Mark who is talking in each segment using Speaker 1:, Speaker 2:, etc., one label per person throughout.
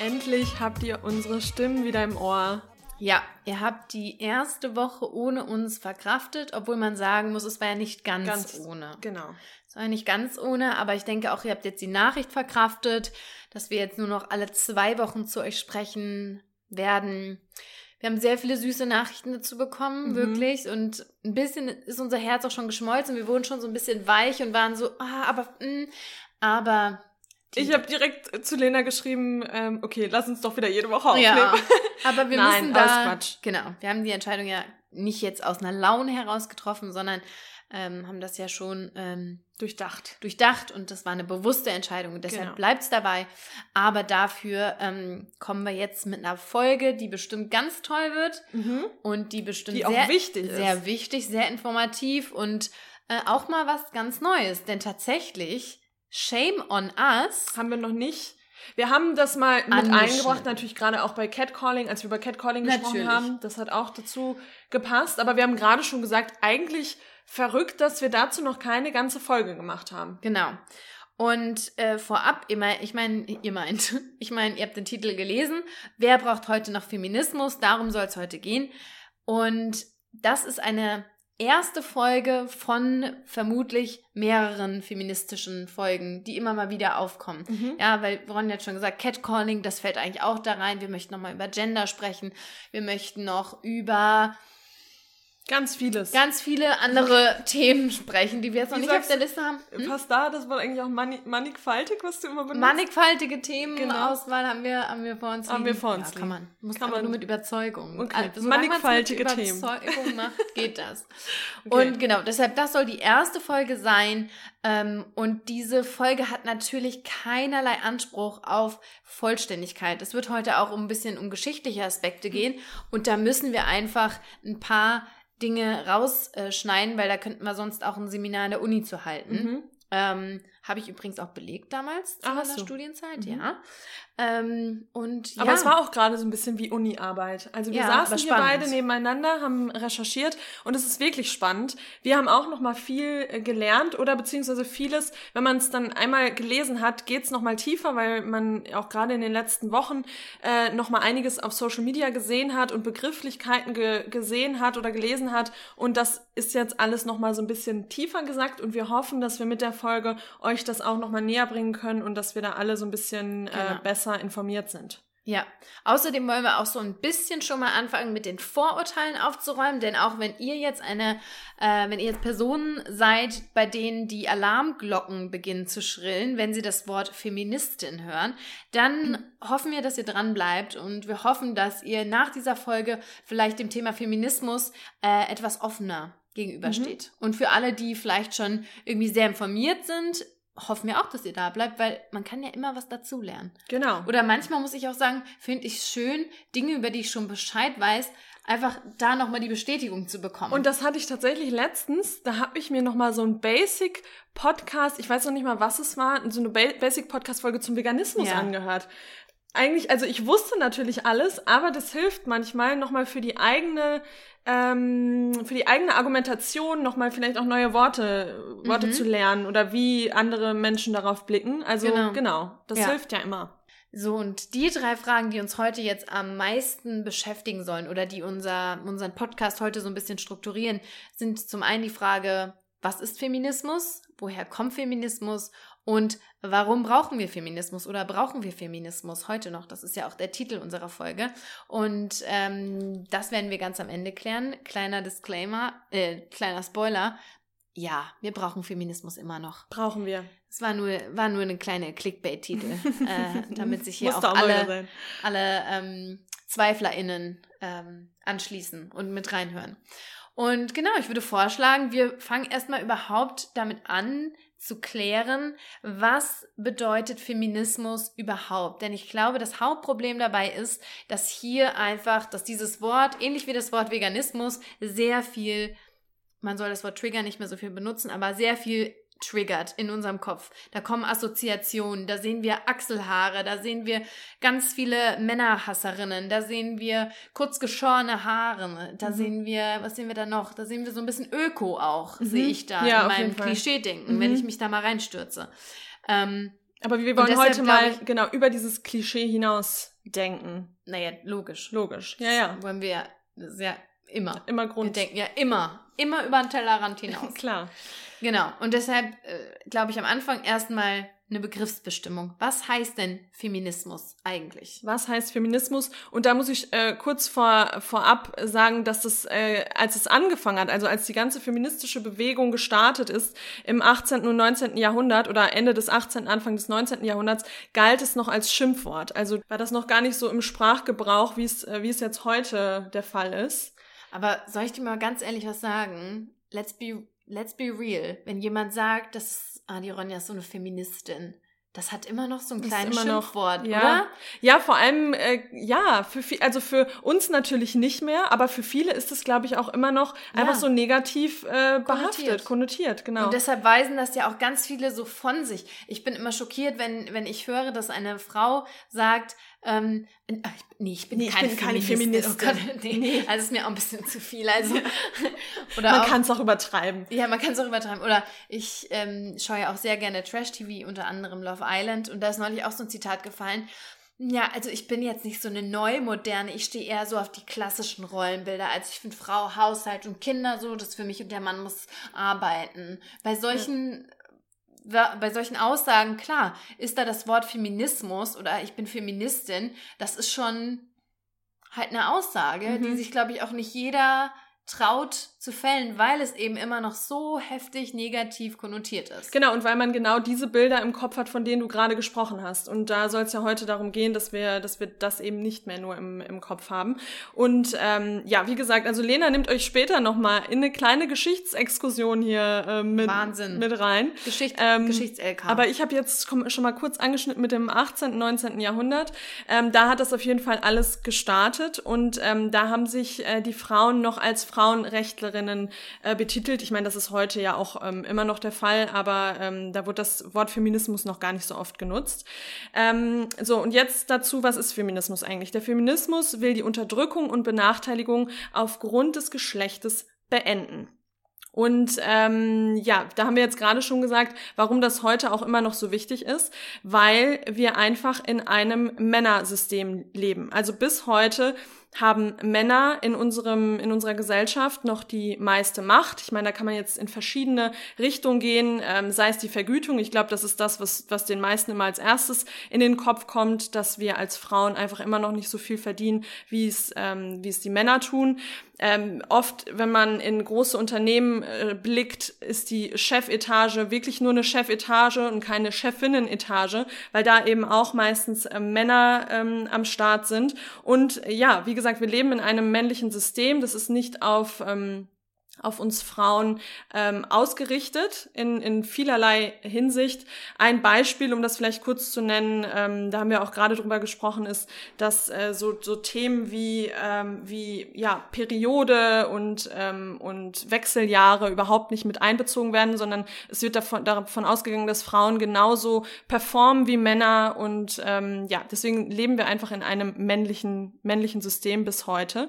Speaker 1: Endlich habt ihr unsere Stimmen wieder im Ohr.
Speaker 2: Ja, ihr habt die erste Woche ohne uns verkraftet, obwohl man sagen muss, es war ja nicht ganz, ganz ohne.
Speaker 1: Genau.
Speaker 2: Es war ja nicht ganz ohne, aber ich denke auch, ihr habt jetzt die Nachricht verkraftet, dass wir jetzt nur noch alle zwei Wochen zu euch sprechen werden. Wir haben sehr viele süße Nachrichten dazu bekommen, mhm. wirklich. Und ein bisschen ist unser Herz auch schon geschmolzen. Wir wurden schon so ein bisschen weich und waren so, ah, aber, mh, mm, aber.
Speaker 1: Ich habe direkt zu Lena geschrieben, ähm, okay, lass uns doch wieder jede Woche aufnehmen.
Speaker 2: Ja, aber wir Nein, müssen da, Quatsch. Genau, wir haben die Entscheidung ja nicht jetzt aus einer Laune heraus getroffen, sondern ähm, haben das ja schon ähm,
Speaker 1: durchdacht.
Speaker 2: Durchdacht und das war eine bewusste Entscheidung und deshalb genau. bleibt es dabei. Aber dafür ähm, kommen wir jetzt mit einer Folge, die bestimmt ganz toll wird mhm. und die bestimmt
Speaker 1: die
Speaker 2: sehr,
Speaker 1: wichtig
Speaker 2: sehr ist. wichtig, sehr informativ und äh, auch mal was ganz Neues. Denn tatsächlich, Shame on Us.
Speaker 1: Haben wir noch nicht. Wir haben das mal mit eingebracht, natürlich gerade auch bei Catcalling, als wir über Catcalling gesprochen natürlich. haben. Das hat auch dazu gepasst. Aber wir haben gerade schon gesagt, eigentlich verrückt, dass wir dazu noch keine ganze Folge gemacht haben.
Speaker 2: Genau. Und äh, vorab, immer, ich meine, ihr meint, ich meine, ihr habt den Titel gelesen. Wer braucht heute noch Feminismus? Darum soll es heute gehen. Und das ist eine erste Folge von vermutlich mehreren feministischen Folgen, die immer mal wieder aufkommen. Mhm. Ja, weil Ron hat schon gesagt, Catcalling, das fällt eigentlich auch da rein. Wir möchten nochmal über Gender sprechen. Wir möchten noch über
Speaker 1: Ganz vieles.
Speaker 2: Ganz viele andere Themen sprechen, die wir jetzt noch Wie nicht auf der Liste haben.
Speaker 1: Hm? Passt da, das war eigentlich auch mannig, mannigfaltig, was du immer benutzt.
Speaker 2: Mannigfaltige Themenauswahl genau. haben wir, haben wir vor uns
Speaker 1: liegen. Haben wir vor uns
Speaker 2: ja, kann man. Muss kann man nur mit Überzeugung.
Speaker 1: Okay. Also, mannigfaltige
Speaker 2: mit
Speaker 1: Themen.
Speaker 2: Überzeugung macht, geht das. Okay. Und genau, deshalb, das soll die erste Folge sein. Ähm, und diese Folge hat natürlich keinerlei Anspruch auf Vollständigkeit. Es wird heute auch um ein bisschen um geschichtliche Aspekte gehen. Und da müssen wir einfach ein paar Dinge rausschneiden, weil da könnten wir sonst auch ein Seminar in der Uni zu halten. Mhm. Ähm, Habe ich übrigens auch belegt damals zu meiner so. Studienzeit, mhm. ja. Ähm, und,
Speaker 1: ja. Aber es war auch gerade so ein bisschen wie Uni-Arbeit. Also wir ja, saßen hier beide nebeneinander, haben recherchiert und es ist wirklich spannend. Wir haben auch noch mal viel äh, gelernt oder beziehungsweise vieles, wenn man es dann einmal gelesen hat, geht es noch mal tiefer, weil man auch gerade in den letzten Wochen äh, noch mal einiges auf Social Media gesehen hat und Begrifflichkeiten ge gesehen hat oder gelesen hat und das ist jetzt alles noch mal so ein bisschen tiefer gesagt und wir hoffen, dass wir mit der Folge euch das auch noch mal näher bringen können und dass wir da alle so ein bisschen äh, genau. besser besser informiert sind.
Speaker 2: Ja, außerdem wollen wir auch so ein bisschen schon mal anfangen, mit den Vorurteilen aufzuräumen, denn auch wenn ihr jetzt eine, äh, wenn ihr jetzt Personen seid, bei denen die Alarmglocken beginnen zu schrillen, wenn sie das Wort Feministin hören, dann mhm. hoffen wir, dass ihr dran bleibt und wir hoffen, dass ihr nach dieser Folge vielleicht dem Thema Feminismus äh, etwas offener gegenübersteht. Mhm. Und für alle, die vielleicht schon irgendwie sehr informiert sind, hoffen wir auch, dass ihr da bleibt, weil man kann ja immer was dazulernen.
Speaker 1: Genau.
Speaker 2: Oder manchmal muss ich auch sagen, finde ich schön, Dinge, über die ich schon Bescheid weiß, einfach da nochmal die Bestätigung zu bekommen.
Speaker 1: Und das hatte ich tatsächlich letztens, da habe ich mir nochmal so ein Basic Podcast, ich weiß noch nicht mal, was es war, so eine Basic Podcast Folge zum Veganismus ja. angehört eigentlich, also ich wusste natürlich alles, aber das hilft manchmal nochmal für die eigene, ähm, für die eigene Argumentation nochmal vielleicht auch neue Worte, Worte mhm. zu lernen oder wie andere Menschen darauf blicken. Also genau, genau das ja. hilft ja immer.
Speaker 2: So, und die drei Fragen, die uns heute jetzt am meisten beschäftigen sollen oder die unser, unseren Podcast heute so ein bisschen strukturieren, sind zum einen die Frage, was ist Feminismus? Woher kommt Feminismus? Und warum brauchen wir Feminismus oder brauchen wir Feminismus heute noch? Das ist ja auch der Titel unserer Folge. Und ähm, das werden wir ganz am Ende klären. Kleiner Disclaimer, äh, kleiner Spoiler. Ja, wir brauchen Feminismus immer noch.
Speaker 1: Brauchen wir.
Speaker 2: Es war nur, war nur eine kleine Clickbait-Titel, äh, damit sich hier auch, auch alle, alle ähm, ZweiflerInnen ähm, anschließen und mit reinhören. Und genau, ich würde vorschlagen, wir fangen erstmal überhaupt damit an, zu klären, was bedeutet Feminismus überhaupt. Denn ich glaube, das Hauptproblem dabei ist, dass hier einfach, dass dieses Wort, ähnlich wie das Wort Veganismus, sehr viel, man soll das Wort Trigger nicht mehr so viel benutzen, aber sehr viel triggert in unserem Kopf. Da kommen Assoziationen, da sehen wir Achselhaare, da sehen wir ganz viele Männerhasserinnen, da sehen wir kurz geschorene Haare, da mhm. sehen wir, was sehen wir da noch? Da sehen wir so ein bisschen Öko auch, mhm. sehe ich da
Speaker 1: ja,
Speaker 2: in meinem Klischee-Denken, mhm. wenn ich mich da mal reinstürze. Ähm,
Speaker 1: Aber wir wollen heute mal ich, genau über dieses Klischee hinaus denken.
Speaker 2: Naja, logisch.
Speaker 1: Logisch. Ja, ja.
Speaker 2: Das wollen wir ja immer.
Speaker 1: Immer Grund.
Speaker 2: Wir denken ja immer, immer über den Tellerrand hinaus.
Speaker 1: Klar.
Speaker 2: Genau. Und deshalb äh, glaube ich am Anfang erstmal eine Begriffsbestimmung. Was heißt denn Feminismus eigentlich?
Speaker 1: Was heißt Feminismus? Und da muss ich äh, kurz vor, vorab sagen, dass das, äh, als es angefangen hat, also als die ganze feministische Bewegung gestartet ist im 18. und 19. Jahrhundert oder Ende des 18., Anfang des 19. Jahrhunderts, galt es noch als Schimpfwort. Also war das noch gar nicht so im Sprachgebrauch, wie es, äh, wie es jetzt heute der Fall ist.
Speaker 2: Aber soll ich dir mal ganz ehrlich was sagen? Let's be, let's be real. Wenn jemand sagt, dass ah, die Ronja ist so eine Feministin. Das hat immer noch so ein kleines Schimpfwort,
Speaker 1: ja.
Speaker 2: oder?
Speaker 1: Ja, vor allem, äh, ja, für viel, also für uns natürlich nicht mehr, aber für viele ist es, glaube ich, auch immer noch ja. einfach so negativ äh, behaftet, konnotiert. konnotiert, genau.
Speaker 2: Und deshalb weisen das ja auch ganz viele so von sich. Ich bin immer schockiert, wenn, wenn ich höre, dass eine Frau sagt, ähm, äh, nee, ich bin, nee, ich keine, bin keine Feministin. Feministin. Oh Gott, nee. nee. Also ist mir auch ein bisschen zu viel. Also,
Speaker 1: oder man kann es auch übertreiben.
Speaker 2: Ja, man kann es auch übertreiben. Oder ich ähm, schaue ja auch sehr gerne Trash-TV, unter anderem Love Island. Und da ist neulich auch so ein Zitat gefallen. Ja, also ich bin jetzt nicht so eine neumoderne, ich stehe eher so auf die klassischen Rollenbilder. Also ich finde Frau, Haushalt und Kinder so, das für mich und der Mann muss arbeiten. Bei solchen ja bei solchen Aussagen, klar, ist da das Wort Feminismus oder ich bin Feministin, das ist schon halt eine Aussage, mhm. die sich, glaube ich, auch nicht jeder traut zu fällen, weil es eben immer noch so heftig negativ konnotiert ist.
Speaker 1: Genau, und weil man genau diese Bilder im Kopf hat, von denen du gerade gesprochen hast. Und da soll es ja heute darum gehen, dass wir, dass wir das eben nicht mehr nur im, im Kopf haben. Und ähm, ja, wie gesagt, also Lena nimmt euch später nochmal in eine kleine Geschichtsexkursion hier äh, mit,
Speaker 2: Wahnsinn.
Speaker 1: mit rein.
Speaker 2: Geschicht, ähm, Geschichts-LK.
Speaker 1: Aber ich habe jetzt schon mal kurz angeschnitten mit dem 18., 19. Jahrhundert. Ähm, da hat das auf jeden Fall alles gestartet und ähm, da haben sich äh, die Frauen noch als Frauenrechtler Wissenschaftlerinnen äh, betitelt. Ich meine, das ist heute ja auch ähm, immer noch der Fall, aber ähm, da wird das Wort Feminismus noch gar nicht so oft genutzt. Ähm, so, und jetzt dazu, was ist Feminismus eigentlich? Der Feminismus will die Unterdrückung und Benachteiligung aufgrund des Geschlechtes beenden. Und ähm, ja, da haben wir jetzt gerade schon gesagt, warum das heute auch immer noch so wichtig ist, weil wir einfach in einem Männersystem leben. Also bis heute haben Männer in unserem in unserer Gesellschaft noch die meiste Macht. Ich meine, da kann man jetzt in verschiedene Richtungen gehen, ähm, sei es die Vergütung. Ich glaube, das ist das, was was den meisten immer als erstes in den Kopf kommt, dass wir als Frauen einfach immer noch nicht so viel verdienen, wie es ähm, wie es die Männer tun. Ähm, oft, wenn man in große Unternehmen äh, blickt, ist die Chefetage wirklich nur eine Chefetage und keine Chefinnenetage, weil da eben auch meistens äh, Männer ähm, am Start sind. Und ja, wie gesagt, wir leben in einem männlichen System. Das ist nicht auf ähm, auf uns Frauen ähm, ausgerichtet in, in vielerlei Hinsicht. Ein Beispiel, um das vielleicht kurz zu nennen, ähm, da haben wir auch gerade drüber gesprochen, ist, dass äh, so, so Themen wie, ähm, wie ja, Periode und, ähm, und Wechseljahre überhaupt nicht mit einbezogen werden, sondern es wird davon, davon ausgegangen, dass Frauen genauso performen wie Männer und ähm, ja, deswegen leben wir einfach in einem männlichen, männlichen System bis heute.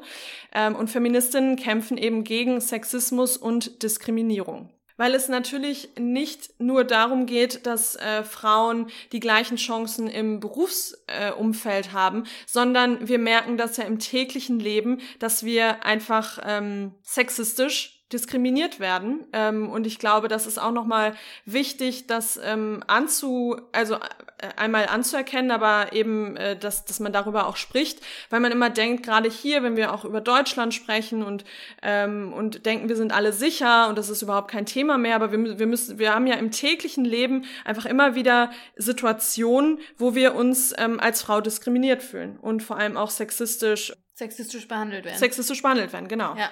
Speaker 1: Ähm, und Feministinnen kämpfen eben gegen Sexismus Rassismus und Diskriminierung. Weil es natürlich nicht nur darum geht, dass äh, Frauen die gleichen Chancen im Berufsumfeld äh, haben, sondern wir merken das ja im täglichen Leben, dass wir einfach ähm, sexistisch diskriminiert werden. Ähm, und ich glaube, das ist auch nochmal wichtig, das ähm, anzu, also äh, einmal anzuerkennen, aber eben, äh, dass, dass man darüber auch spricht, weil man immer denkt, gerade hier, wenn wir auch über Deutschland sprechen und, ähm, und denken, wir sind alle sicher und das ist überhaupt kein Thema mehr, aber wir, wir müssen, wir haben ja im täglichen Leben einfach immer wieder Situationen, wo wir uns ähm, als Frau diskriminiert fühlen und vor allem auch sexistisch
Speaker 2: sexistisch behandelt werden.
Speaker 1: Sexistisch behandelt werden, genau.
Speaker 2: Ja.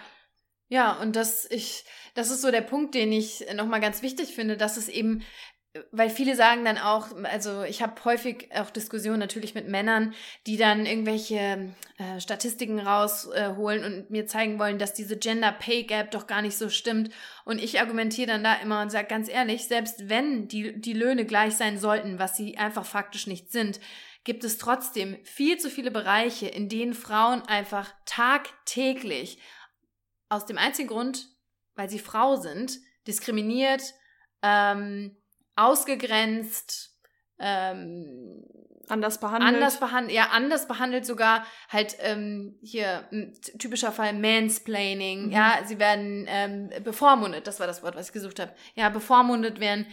Speaker 2: Ja, und das ich, das ist so der Punkt, den ich nochmal ganz wichtig finde, dass es eben, weil viele sagen dann auch, also ich habe häufig auch Diskussionen natürlich mit Männern, die dann irgendwelche äh, Statistiken rausholen äh, und mir zeigen wollen, dass diese Gender Pay Gap doch gar nicht so stimmt. Und ich argumentiere dann da immer und sage ganz ehrlich, selbst wenn die, die Löhne gleich sein sollten, was sie einfach faktisch nicht sind, gibt es trotzdem viel zu viele Bereiche, in denen Frauen einfach tagtäglich aus dem einzigen Grund, weil sie Frau sind, diskriminiert, ähm, ausgegrenzt, ähm,
Speaker 1: anders behandelt.
Speaker 2: Anders behandelt, ja, anders behandelt sogar halt ähm, hier typischer Fall Mansplaining, mhm. ja, sie werden ähm, bevormundet, das war das Wort, was ich gesucht habe. Ja, bevormundet werden.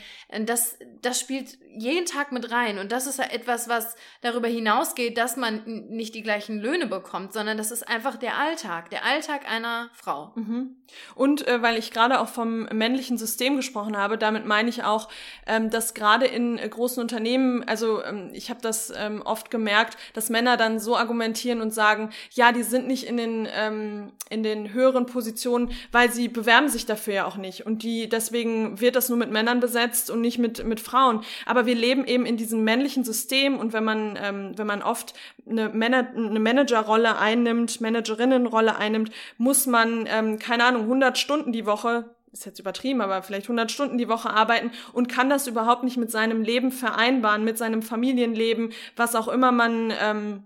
Speaker 2: Das, das spielt jeden Tag mit rein und das ist ja etwas, was darüber hinausgeht, dass man nicht die gleichen Löhne bekommt, sondern das ist einfach der Alltag, der Alltag einer Frau.
Speaker 1: Mhm. Und äh, weil ich gerade auch vom männlichen System gesprochen habe, damit meine ich auch, ähm, dass gerade in äh, großen Unternehmen, also ähm, ich habe das ähm, oft gemerkt, dass Männer dann so argumentieren und sagen, ja, die sind nicht in den ähm, in den höheren Positionen, weil sie bewerben sich dafür ja auch nicht und die deswegen wird das nur mit Männern besetzt und nicht mit mit Frauen. Aber wir leben eben in diesem männlichen System und wenn man ähm, wenn man oft eine, Mana eine Managerrolle einnimmt, Managerinnenrolle einnimmt, muss man ähm, keine Ahnung 100 Stunden die Woche ist jetzt übertrieben, aber vielleicht 100 Stunden die Woche arbeiten und kann das überhaupt nicht mit seinem Leben vereinbaren, mit seinem Familienleben, was auch immer man ähm,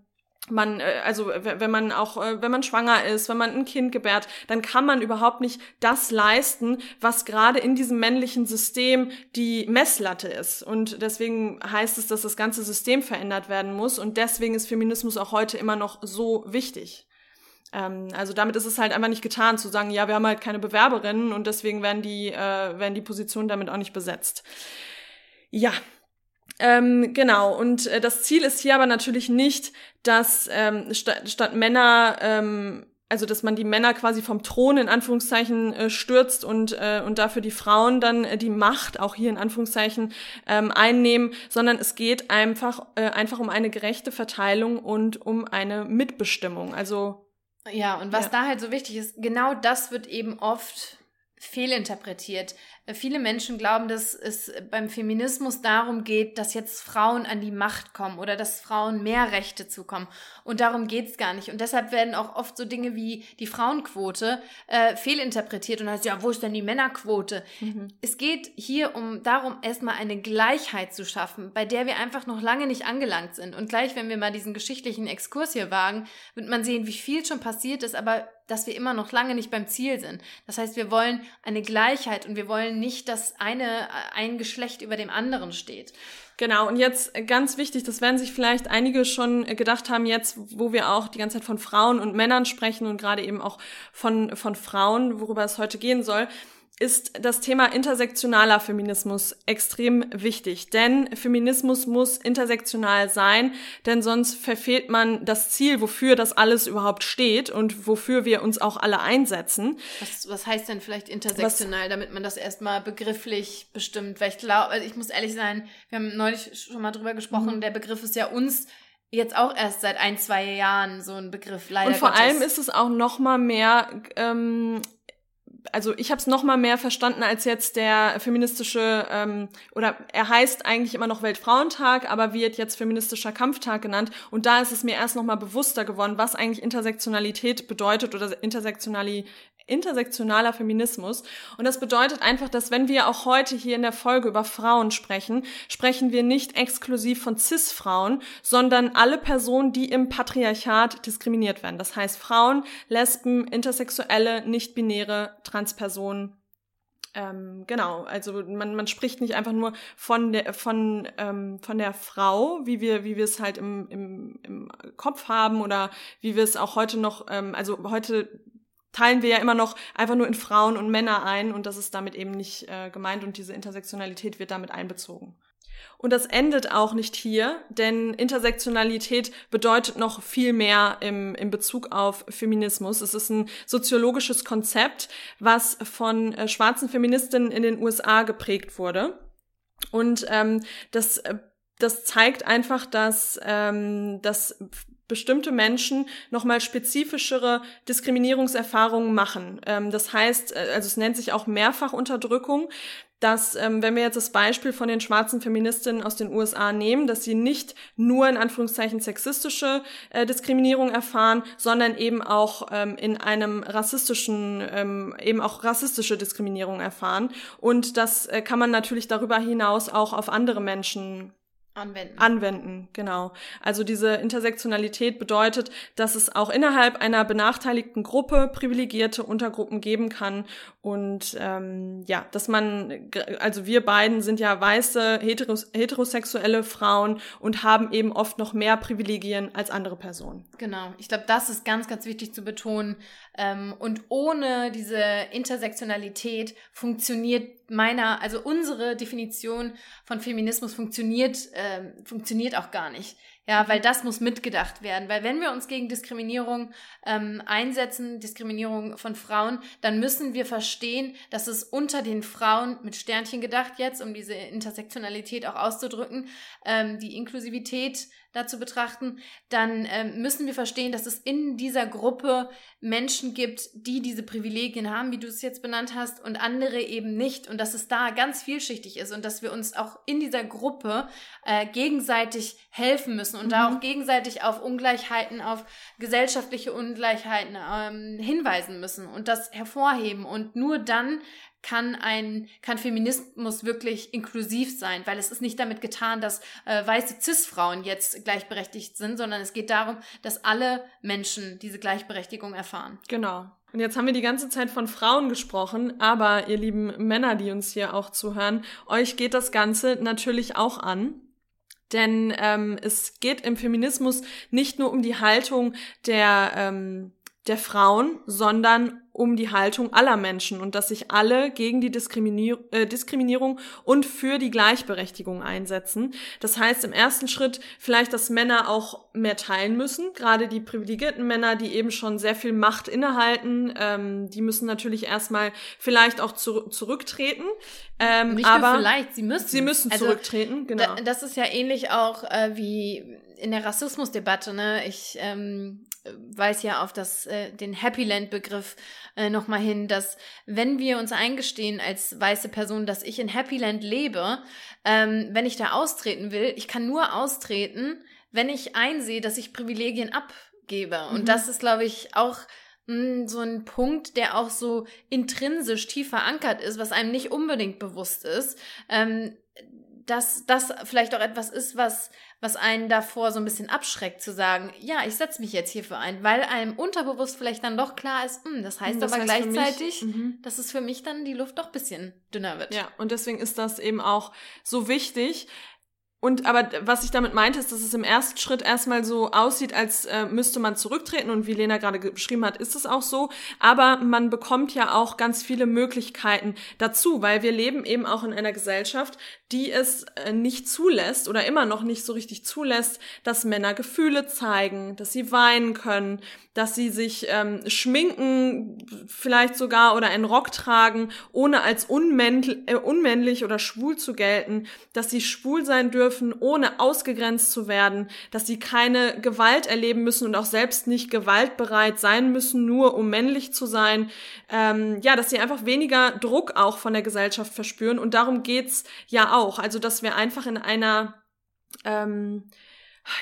Speaker 1: man äh, also wenn man auch äh, wenn man schwanger ist, wenn man ein Kind gebärt, dann kann man überhaupt nicht das leisten, was gerade in diesem männlichen System die Messlatte ist und deswegen heißt es, dass das ganze System verändert werden muss und deswegen ist Feminismus auch heute immer noch so wichtig. Ähm, also damit ist es halt einfach nicht getan, zu sagen, ja, wir haben halt keine Bewerberinnen und deswegen werden die, äh, werden die Positionen damit auch nicht besetzt. Ja, ähm, genau, und äh, das Ziel ist hier aber natürlich nicht, dass ähm, st statt Männer, ähm, also dass man die Männer quasi vom Thron in Anführungszeichen äh, stürzt und, äh, und dafür die Frauen dann äh, die Macht, auch hier in Anführungszeichen, ähm, einnehmen, sondern es geht einfach, äh, einfach um eine gerechte Verteilung und um eine Mitbestimmung. Also
Speaker 2: ja, und was ja. da halt so wichtig ist, genau das wird eben oft fehlinterpretiert. Viele Menschen glauben, dass es beim Feminismus darum geht, dass jetzt Frauen an die Macht kommen oder dass Frauen mehr Rechte zukommen. Und darum geht's gar nicht. Und deshalb werden auch oft so Dinge wie die Frauenquote äh, fehlinterpretiert und heißt, ja, wo ist denn die Männerquote? Mhm. Es geht hier um darum, erstmal eine Gleichheit zu schaffen, bei der wir einfach noch lange nicht angelangt sind. Und gleich, wenn wir mal diesen geschichtlichen Exkurs hier wagen, wird man sehen, wie viel schon passiert ist, aber dass wir immer noch lange nicht beim Ziel sind. Das heißt, wir wollen eine Gleichheit und wir wollen nicht, dass eine, ein Geschlecht über dem anderen steht.
Speaker 1: Genau, und jetzt ganz wichtig, das werden sich vielleicht einige schon gedacht haben, jetzt, wo wir auch die ganze Zeit von Frauen und Männern sprechen und gerade eben auch von, von Frauen, worüber es heute gehen soll ist das Thema intersektionaler Feminismus extrem wichtig. Denn Feminismus muss intersektional sein, denn sonst verfehlt man das Ziel, wofür das alles überhaupt steht und wofür wir uns auch alle einsetzen.
Speaker 2: Was, was heißt denn vielleicht intersektional, was, damit man das erstmal begrifflich bestimmt? Weil ich glaube, also ich muss ehrlich sein, wir haben neulich schon mal drüber gesprochen, mhm. der Begriff ist ja uns jetzt auch erst seit ein, zwei Jahren so ein Begriff, leider.
Speaker 1: Und vor Gottes. allem ist es auch noch mal mehr ähm, also ich habe es noch mal mehr verstanden als jetzt der feministische ähm, oder er heißt eigentlich immer noch Weltfrauentag, aber wird jetzt feministischer Kampftag genannt. Und da ist es mir erst noch mal bewusster geworden, was eigentlich Intersektionalität bedeutet oder intersektionali intersektionaler Feminismus. Und das bedeutet einfach, dass wenn wir auch heute hier in der Folge über Frauen sprechen, sprechen wir nicht exklusiv von CIS-Frauen, sondern alle Personen, die im Patriarchat diskriminiert werden. Das heißt Frauen, Lesben, Intersexuelle, nicht-binäre Transpersonen. Ähm, genau, also man, man spricht nicht einfach nur von der von ähm, von der Frau, wie wir wie wir es halt im, im, im Kopf haben oder wie wir es auch heute noch, ähm, also heute teilen wir ja immer noch einfach nur in Frauen und Männer ein und das ist damit eben nicht äh, gemeint und diese Intersektionalität wird damit einbezogen. Und das endet auch nicht hier, denn Intersektionalität bedeutet noch viel mehr im, im Bezug auf Feminismus. Es ist ein soziologisches Konzept, was von äh, schwarzen Feministinnen in den USA geprägt wurde. Und ähm, das, äh, das zeigt einfach, dass, ähm, dass bestimmte Menschen nochmal spezifischere Diskriminierungserfahrungen machen. Ähm, das heißt, äh, also es nennt sich auch Mehrfachunterdrückung, dass, ähm, wenn wir jetzt das Beispiel von den schwarzen Feministinnen aus den USA nehmen, dass sie nicht nur in Anführungszeichen sexistische äh, Diskriminierung erfahren, sondern eben auch ähm, in einem rassistischen, ähm, eben auch rassistische Diskriminierung erfahren. Und das äh, kann man natürlich darüber hinaus auch auf andere Menschen
Speaker 2: Anwenden.
Speaker 1: Anwenden, genau. Also diese Intersektionalität bedeutet, dass es auch innerhalb einer benachteiligten Gruppe privilegierte Untergruppen geben kann und ähm, ja, dass man, also wir beiden sind ja weiße heteros heterosexuelle Frauen und haben eben oft noch mehr Privilegien als andere Personen.
Speaker 2: Genau, ich glaube, das ist ganz, ganz wichtig zu betonen. Ähm, und ohne diese Intersektionalität funktioniert meiner, also unsere Definition von Feminismus funktioniert, ähm, funktioniert auch gar nicht. Ja, weil das muss mitgedacht werden. Weil wenn wir uns gegen Diskriminierung ähm, einsetzen, Diskriminierung von Frauen, dann müssen wir verstehen, dass es unter den Frauen mit Sternchen gedacht jetzt, um diese Intersektionalität auch auszudrücken, ähm, die Inklusivität dazu betrachten, dann ähm, müssen wir verstehen, dass es in dieser Gruppe Menschen gibt, die diese Privilegien haben, wie du es jetzt benannt hast, und andere eben nicht. Und dass es da ganz vielschichtig ist und dass wir uns auch in dieser Gruppe äh, gegenseitig helfen müssen und mhm. da auch gegenseitig auf Ungleichheiten, auf gesellschaftliche Ungleichheiten ähm, hinweisen müssen und das hervorheben. Und nur dann kann ein kann Feminismus wirklich inklusiv sein, weil es ist nicht damit getan, dass äh, weiße cis-Frauen jetzt gleichberechtigt sind, sondern es geht darum, dass alle Menschen diese Gleichberechtigung erfahren.
Speaker 1: Genau. Und jetzt haben wir die ganze Zeit von Frauen gesprochen, aber ihr lieben Männer, die uns hier auch zuhören, euch geht das Ganze natürlich auch an. Denn ähm, es geht im Feminismus nicht nur um die Haltung der, ähm, der Frauen, sondern um die Haltung aller Menschen und dass sich alle gegen die Diskriminier äh, Diskriminierung und für die Gleichberechtigung einsetzen. Das heißt im ersten Schritt vielleicht, dass Männer auch mehr teilen müssen, gerade die privilegierten Männer, die eben schon sehr viel Macht innehalten, ähm, die müssen natürlich erstmal vielleicht auch zu zurücktreten. Ähm, Nicht aber vielleicht,
Speaker 2: sie müssen. Sie müssen also, zurücktreten, genau. Da, das ist ja ähnlich auch äh, wie in der Rassismusdebatte, ne? Ich ähm, weise ja auf das, äh, den Happy Land-Begriff äh, nochmal hin, dass wenn wir uns eingestehen als weiße Person, dass ich in Happy Land lebe, ähm, wenn ich da austreten will, ich kann nur austreten, wenn ich einsehe, dass ich Privilegien abgebe. Und mhm. das ist, glaube ich, auch hm, so ein Punkt, der auch so intrinsisch tief verankert ist, was einem nicht unbedingt bewusst ist. Ähm, dass das vielleicht auch etwas ist, was, was einen davor so ein bisschen abschreckt, zu sagen, ja, ich setze mich jetzt hierfür ein, weil einem unterbewusst vielleicht dann doch klar ist, mh, hm, das heißt das aber heißt gleichzeitig, mich, mhm. dass es für mich dann die Luft doch ein bisschen dünner wird.
Speaker 1: Ja, und deswegen ist das eben auch so wichtig, und aber was ich damit meinte, ist, dass es im ersten Schritt erstmal so aussieht, als äh, müsste man zurücktreten. Und wie Lena gerade beschrieben hat, ist es auch so. Aber man bekommt ja auch ganz viele Möglichkeiten dazu, weil wir leben eben auch in einer Gesellschaft, die es äh, nicht zulässt oder immer noch nicht so richtig zulässt, dass Männer Gefühle zeigen, dass sie weinen können, dass sie sich ähm, schminken, vielleicht sogar oder einen Rock tragen, ohne als unmännlich, äh, unmännlich oder schwul zu gelten, dass sie schwul sein dürfen, ohne ausgegrenzt zu werden, dass sie keine Gewalt erleben müssen und auch selbst nicht gewaltbereit sein müssen, nur um männlich zu sein. Ähm, ja, dass sie einfach weniger Druck auch von der Gesellschaft verspüren und darum geht's ja auch. Also, dass wir einfach in einer ähm,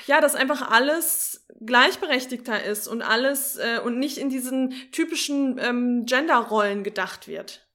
Speaker 1: ja, dass einfach alles gleichberechtigter ist und alles äh, und nicht in diesen typischen ähm, Genderrollen gedacht wird.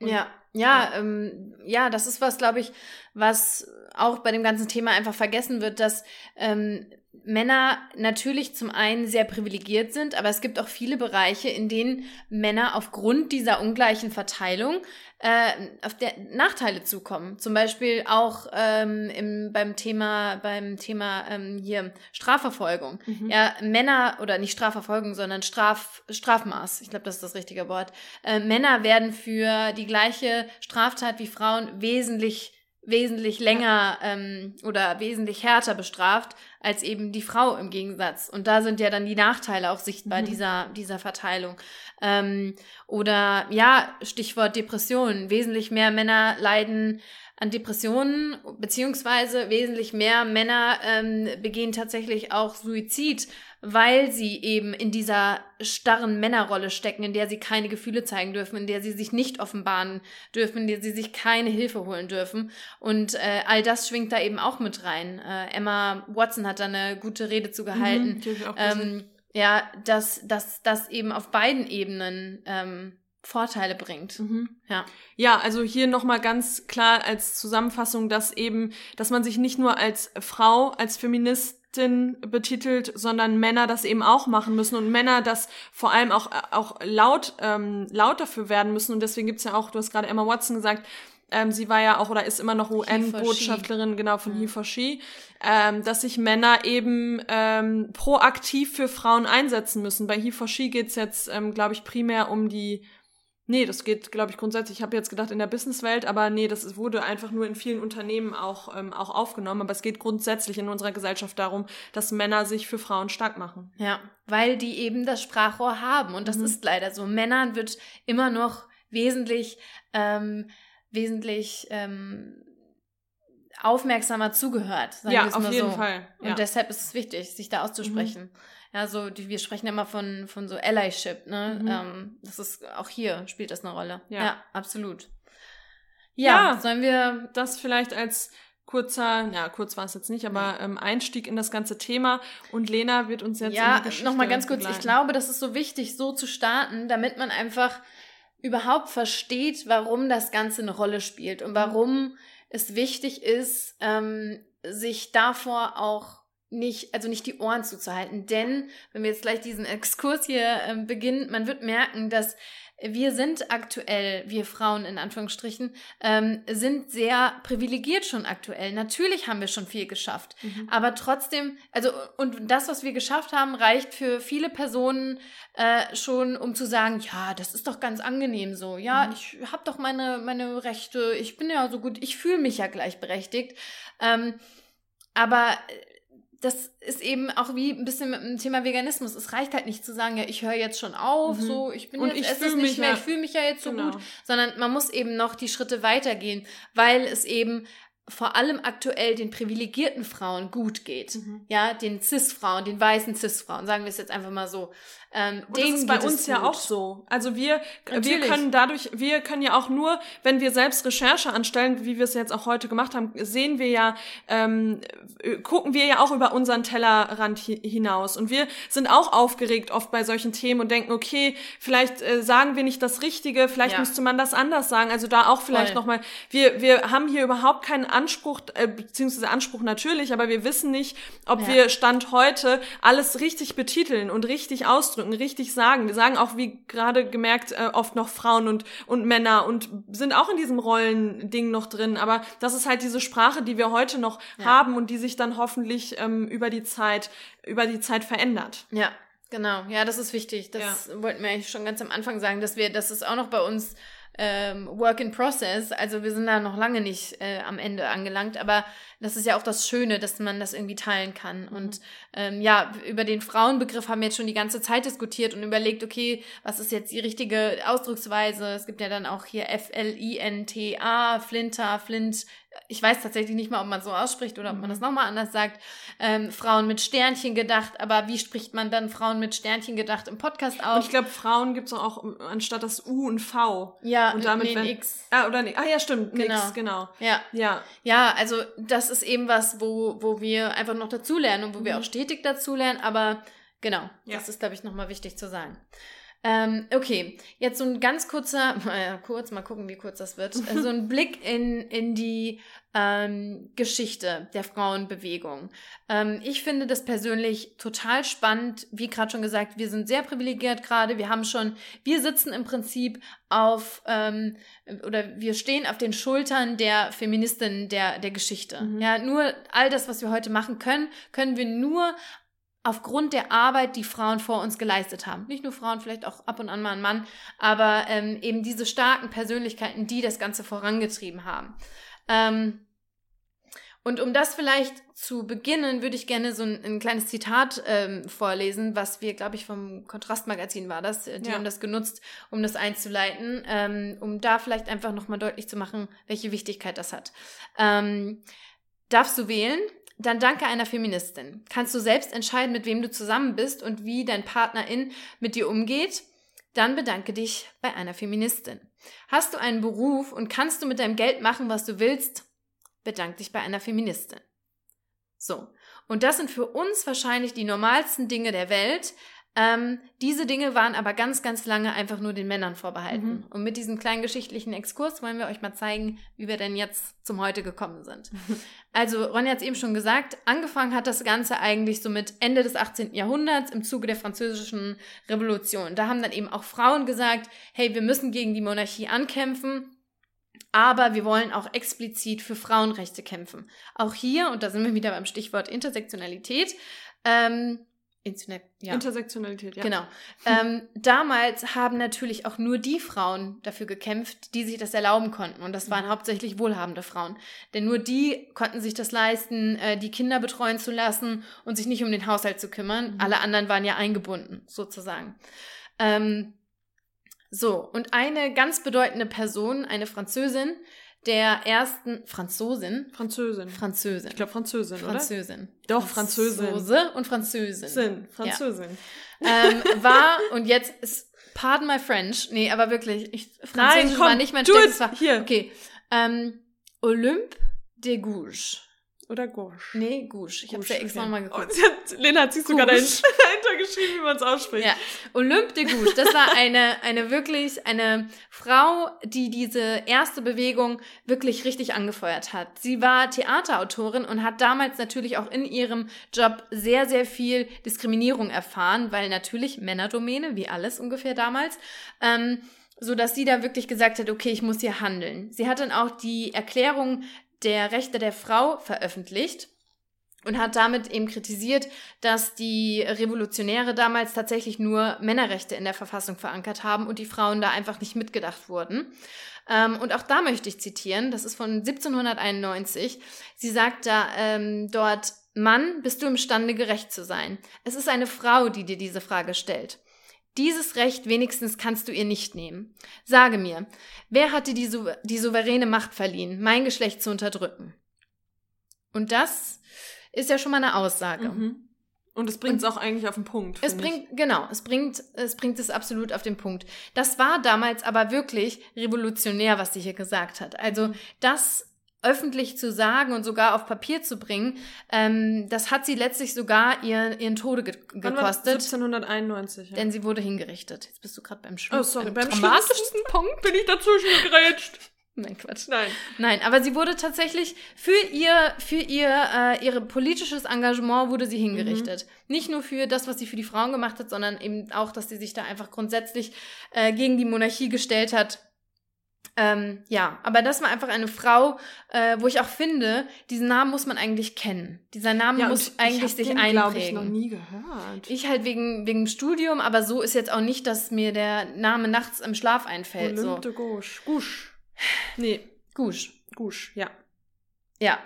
Speaker 2: Und, ja, ja, ja. Ähm, ja, das ist was, glaube ich, was auch bei dem ganzen Thema einfach vergessen wird, dass ähm, Männer natürlich zum einen sehr privilegiert sind, aber es gibt auch viele Bereiche, in denen Männer aufgrund dieser ungleichen Verteilung äh, auf der Nachteile zukommen. Zum Beispiel auch ähm, im, beim Thema, beim Thema ähm, hier Strafverfolgung. Mhm. Ja, Männer, oder nicht Strafverfolgung, sondern Straf, Strafmaß, ich glaube, das ist das richtige Wort. Äh, Männer werden für die gleiche Straftat wie Frauen wesentlich wesentlich länger ähm, oder wesentlich härter bestraft als eben die Frau im Gegensatz. Und da sind ja dann die Nachteile auch sichtbar mhm. dieser, dieser Verteilung. Ähm, oder ja, Stichwort Depressionen. Wesentlich mehr Männer leiden an Depressionen, beziehungsweise wesentlich mehr Männer ähm, begehen tatsächlich auch Suizid, weil sie eben in dieser starren Männerrolle stecken, in der sie keine Gefühle zeigen dürfen, in der sie sich nicht offenbaren dürfen, in der sie sich keine Hilfe holen dürfen. Und äh, all das schwingt da eben auch mit rein. Äh, Emma Watson hat da eine gute Rede zugehalten. Mhm, ähm, ja, dass das eben auf beiden Ebenen ähm, Vorteile bringt. Mhm.
Speaker 1: Ja. Ja, also hier nochmal ganz klar als Zusammenfassung, dass eben, dass man sich nicht nur als Frau, als Feministin betitelt, sondern Männer das eben auch machen müssen und Männer das vor allem auch, auch laut, ähm, laut dafür werden müssen. Und deswegen gibt's ja auch, du hast gerade Emma Watson gesagt, ähm, sie war ja auch oder ist immer noch UN-Botschafterin, genau, von mhm. He ähm, dass sich Männer eben ähm, proaktiv für Frauen einsetzen müssen. Bei He for She geht's jetzt, ähm, glaube ich, primär um die Nee, das geht, glaube ich, grundsätzlich. Ich habe jetzt gedacht in der Businesswelt, aber nee, das wurde einfach nur in vielen Unternehmen auch, ähm, auch aufgenommen. Aber es geht grundsätzlich in unserer Gesellschaft darum, dass Männer sich für Frauen stark machen.
Speaker 2: Ja, weil die eben das Sprachrohr haben. Und das mhm. ist leider so. Männern wird immer noch wesentlich ähm, wesentlich ähm, aufmerksamer zugehört. Sagen ja, auf jeden so. Fall. Ja. Und deshalb ist es wichtig, sich da auszusprechen. Mhm. Ja, so, die, wir sprechen immer von, von so Allyship, ne? Mhm. Ähm, das ist auch hier spielt das eine Rolle. Ja, ja absolut.
Speaker 1: Ja, ja, sollen wir das vielleicht als kurzer, ja, kurz war es jetzt nicht, aber ähm, Einstieg in das ganze Thema. Und Lena wird uns jetzt
Speaker 2: ja nochmal ganz kurz. Begleiten. Ich glaube, das ist so wichtig, so zu starten, damit man einfach überhaupt versteht, warum das Ganze eine Rolle spielt und warum es wichtig ist, ähm, sich davor auch nicht, also nicht die Ohren zuzuhalten. Denn, wenn wir jetzt gleich diesen Exkurs hier äh, beginnen, man wird merken, dass wir sind aktuell, wir Frauen in Anführungsstrichen, ähm, sind sehr privilegiert schon aktuell. Natürlich haben wir schon viel geschafft. Mhm. Aber trotzdem, also, und das, was wir geschafft haben, reicht für viele Personen äh, schon, um zu sagen, ja, das ist doch ganz angenehm so. Ja, mhm. ich habe doch meine, meine Rechte, ich bin ja so gut, ich fühle mich ja gleichberechtigt. Ähm, aber das ist eben auch wie ein bisschen mit dem Thema Veganismus. Es reicht halt nicht zu sagen, ja, ich höre jetzt schon auf, mhm. so, ich bin und jetzt, ich esse es nicht mehr, ja, ich fühle mich ja jetzt so genau. gut, sondern man muss eben noch die Schritte weitergehen, weil es eben vor allem aktuell den privilegierten Frauen gut geht. Mhm. Ja, den Cis-Frauen, den weißen Cis-Frauen, sagen wir es jetzt einfach mal so.
Speaker 1: Ähm, und das ist bei uns ja auch so. Also wir, wir können dadurch, wir können ja auch nur, wenn wir selbst Recherche anstellen, wie wir es jetzt auch heute gemacht haben, sehen wir ja, ähm, gucken wir ja auch über unseren Tellerrand hinaus. Und wir sind auch aufgeregt oft bei solchen Themen und denken, okay, vielleicht äh, sagen wir nicht das Richtige, vielleicht ja. müsste man das anders sagen. Also da auch vielleicht nochmal, wir, wir haben hier überhaupt keinen Anspruch, äh, beziehungsweise Anspruch natürlich, aber wir wissen nicht, ob ja. wir Stand heute alles richtig betiteln und richtig ausdrücken ausdrücken, richtig sagen. Wir sagen auch, wie gerade gemerkt, äh, oft noch Frauen und, und Männer und sind auch in diesem Rollending noch drin. Aber das ist halt diese Sprache, die wir heute noch ja. haben und die sich dann hoffentlich ähm, über die Zeit, über die Zeit verändert.
Speaker 2: Ja, genau. Ja, das ist wichtig. Das ja. wollten wir eigentlich schon ganz am Anfang sagen, dass wir, dass es auch noch bei uns ähm, Work in Process. Also wir sind da noch lange nicht äh, am Ende angelangt, aber das ist ja auch das Schöne, dass man das irgendwie teilen kann. Mhm. Und ähm, ja, über den Frauenbegriff haben wir jetzt schon die ganze Zeit diskutiert und überlegt, okay, was ist jetzt die richtige Ausdrucksweise? Es gibt ja dann auch hier F-L-I-N-T-A, Flinter, Flint, ich weiß tatsächlich nicht mal, ob man so ausspricht oder ob man das mhm. nochmal anders sagt, ähm, Frauen mit Sternchen gedacht, aber wie spricht man dann Frauen mit Sternchen gedacht im Podcast aus?
Speaker 1: Und ich glaube, Frauen gibt es auch anstatt das U und V. Ja, und damit nee, wenn, X. Ah, oder Ah ja, stimmt, genau. nix, genau.
Speaker 2: Ja. Ja. Ja, also das ist eben was, wo, wo wir einfach noch dazulernen und wo mhm. wir auch stetig dazulernen, aber genau, ja. das ist, glaube ich, nochmal wichtig zu sagen. Ähm, okay, jetzt so ein ganz kurzer, äh, kurz, mal gucken, wie kurz das wird, so ein Blick in, in die ähm, Geschichte der Frauenbewegung. Ähm, ich finde das persönlich total spannend. Wie gerade schon gesagt, wir sind sehr privilegiert gerade. Wir haben schon, wir sitzen im Prinzip auf ähm, oder wir stehen auf den Schultern der Feministinnen der, der Geschichte. Mhm. Ja, nur all das, was wir heute machen können, können wir nur aufgrund der Arbeit, die Frauen vor uns geleistet haben. Nicht nur Frauen, vielleicht auch ab und an mal ein Mann, aber ähm, eben diese starken Persönlichkeiten, die das Ganze vorangetrieben haben. Ähm, und um das vielleicht zu beginnen, würde ich gerne so ein, ein kleines Zitat ähm, vorlesen, was wir, glaube ich, vom Kontrastmagazin war das. Die ja. haben das genutzt, um das einzuleiten, ähm, um da vielleicht einfach nochmal deutlich zu machen, welche Wichtigkeit das hat. Ähm, darfst du wählen? Dann danke einer Feministin. Kannst du selbst entscheiden, mit wem du zusammen bist und wie dein Partnerin mit dir umgeht? Dann bedanke dich bei einer Feministin. Hast du einen Beruf und kannst du mit deinem Geld machen, was du willst? Bedank dich bei einer Feministin. So. Und das sind für uns wahrscheinlich die normalsten Dinge der Welt. Ähm, diese Dinge waren aber ganz, ganz lange einfach nur den Männern vorbehalten. Mhm. Und mit diesem kleinen geschichtlichen Exkurs wollen wir euch mal zeigen, wie wir denn jetzt zum Heute gekommen sind. Also, Ronja hat es eben schon gesagt, angefangen hat das Ganze eigentlich so mit Ende des 18. Jahrhunderts im Zuge der französischen Revolution. Da haben dann eben auch Frauen gesagt, hey, wir müssen gegen die Monarchie ankämpfen. Aber wir wollen auch explizit für Frauenrechte kämpfen. Auch hier, und da sind wir wieder beim Stichwort Intersektionalität, ähm,
Speaker 1: ja. Intersektionalität,
Speaker 2: ja. Genau. ähm, damals haben natürlich auch nur die Frauen dafür gekämpft, die sich das erlauben konnten. Und das waren mhm. hauptsächlich wohlhabende Frauen. Denn nur die konnten sich das leisten, äh, die Kinder betreuen zu lassen und sich nicht um den Haushalt zu kümmern. Mhm. Alle anderen waren ja eingebunden, sozusagen. Ähm, so, und eine ganz bedeutende Person, eine Französin, der ersten Franzosin.
Speaker 1: Französin.
Speaker 2: Französin.
Speaker 1: Ich glaube Französin,
Speaker 2: Französin,
Speaker 1: oder? Doch, Französin.
Speaker 2: Franzose und Französin.
Speaker 1: Sinn, Französin.
Speaker 2: Ja. ähm, war, und jetzt ist, pardon my French, nee, aber wirklich, ich, Französisch Nein, komm, war nicht mein
Speaker 1: Fach. Hier.
Speaker 2: Okay. Ähm, Olympe de Gouges.
Speaker 1: Oder Gouche?
Speaker 2: Nee, Gouche. Ich habe es ja extra okay. mal geguckt.
Speaker 1: Oh, hat, Lena hat sich sogar dahinter geschrieben, wie man es ausspricht.
Speaker 2: Ja. Olympe de Gouche. Das war eine, eine wirklich, eine Frau, die diese erste Bewegung wirklich richtig angefeuert hat. Sie war Theaterautorin und hat damals natürlich auch in ihrem Job sehr, sehr viel Diskriminierung erfahren, weil natürlich Männerdomäne, wie alles ungefähr damals, ähm, so dass sie da wirklich gesagt hat, okay, ich muss hier handeln. Sie hat dann auch die Erklärung der Rechte der Frau veröffentlicht und hat damit eben kritisiert, dass die Revolutionäre damals tatsächlich nur Männerrechte in der Verfassung verankert haben und die Frauen da einfach nicht mitgedacht wurden. Ähm, und auch da möchte ich zitieren, das ist von 1791. Sie sagt da ähm, dort, Mann, bist du imstande gerecht zu sein? Es ist eine Frau, die dir diese Frage stellt. Dieses Recht wenigstens kannst du ihr nicht nehmen. Sage mir, wer hat dir die, Sou die souveräne Macht verliehen, mein Geschlecht zu unterdrücken? Und das ist ja schon mal eine Aussage. Mhm.
Speaker 1: Und es bringt es auch eigentlich auf den Punkt.
Speaker 2: Es bringt, ich. genau, es bringt, es bringt es absolut auf den Punkt. Das war damals aber wirklich revolutionär, was sie hier gesagt hat. Also, das öffentlich zu sagen und sogar auf Papier zu bringen, ähm, das hat sie letztlich sogar ihren, ihren Tode ge gekostet.
Speaker 1: 1791.
Speaker 2: Ja. Denn sie wurde hingerichtet. Jetzt bist du gerade beim Schluss.
Speaker 1: Oh, sorry, beim dramatischsten Punkt bin ich dazwischen gegrätscht.
Speaker 2: Nein, Quatsch.
Speaker 1: Nein.
Speaker 2: Nein, aber sie wurde tatsächlich für ihr, für ihr, äh, ihre politisches Engagement wurde sie hingerichtet. Mhm. Nicht nur für das, was sie für die Frauen gemacht hat, sondern eben auch, dass sie sich da einfach grundsätzlich äh, gegen die Monarchie gestellt hat ähm, ja, aber das war einfach eine Frau, äh, wo ich auch finde, diesen Namen muss man eigentlich kennen. Dieser Name ja, muss eigentlich sich den, einprägen. Ich
Speaker 1: noch nie gehört.
Speaker 2: Ich halt wegen wegen Studium, aber so ist jetzt auch nicht, dass mir der Name nachts im Schlaf einfällt. Olympe
Speaker 1: so. Gouche. Gouche. Nee,
Speaker 2: Gouche.
Speaker 1: Gouche, ja.
Speaker 2: Ja.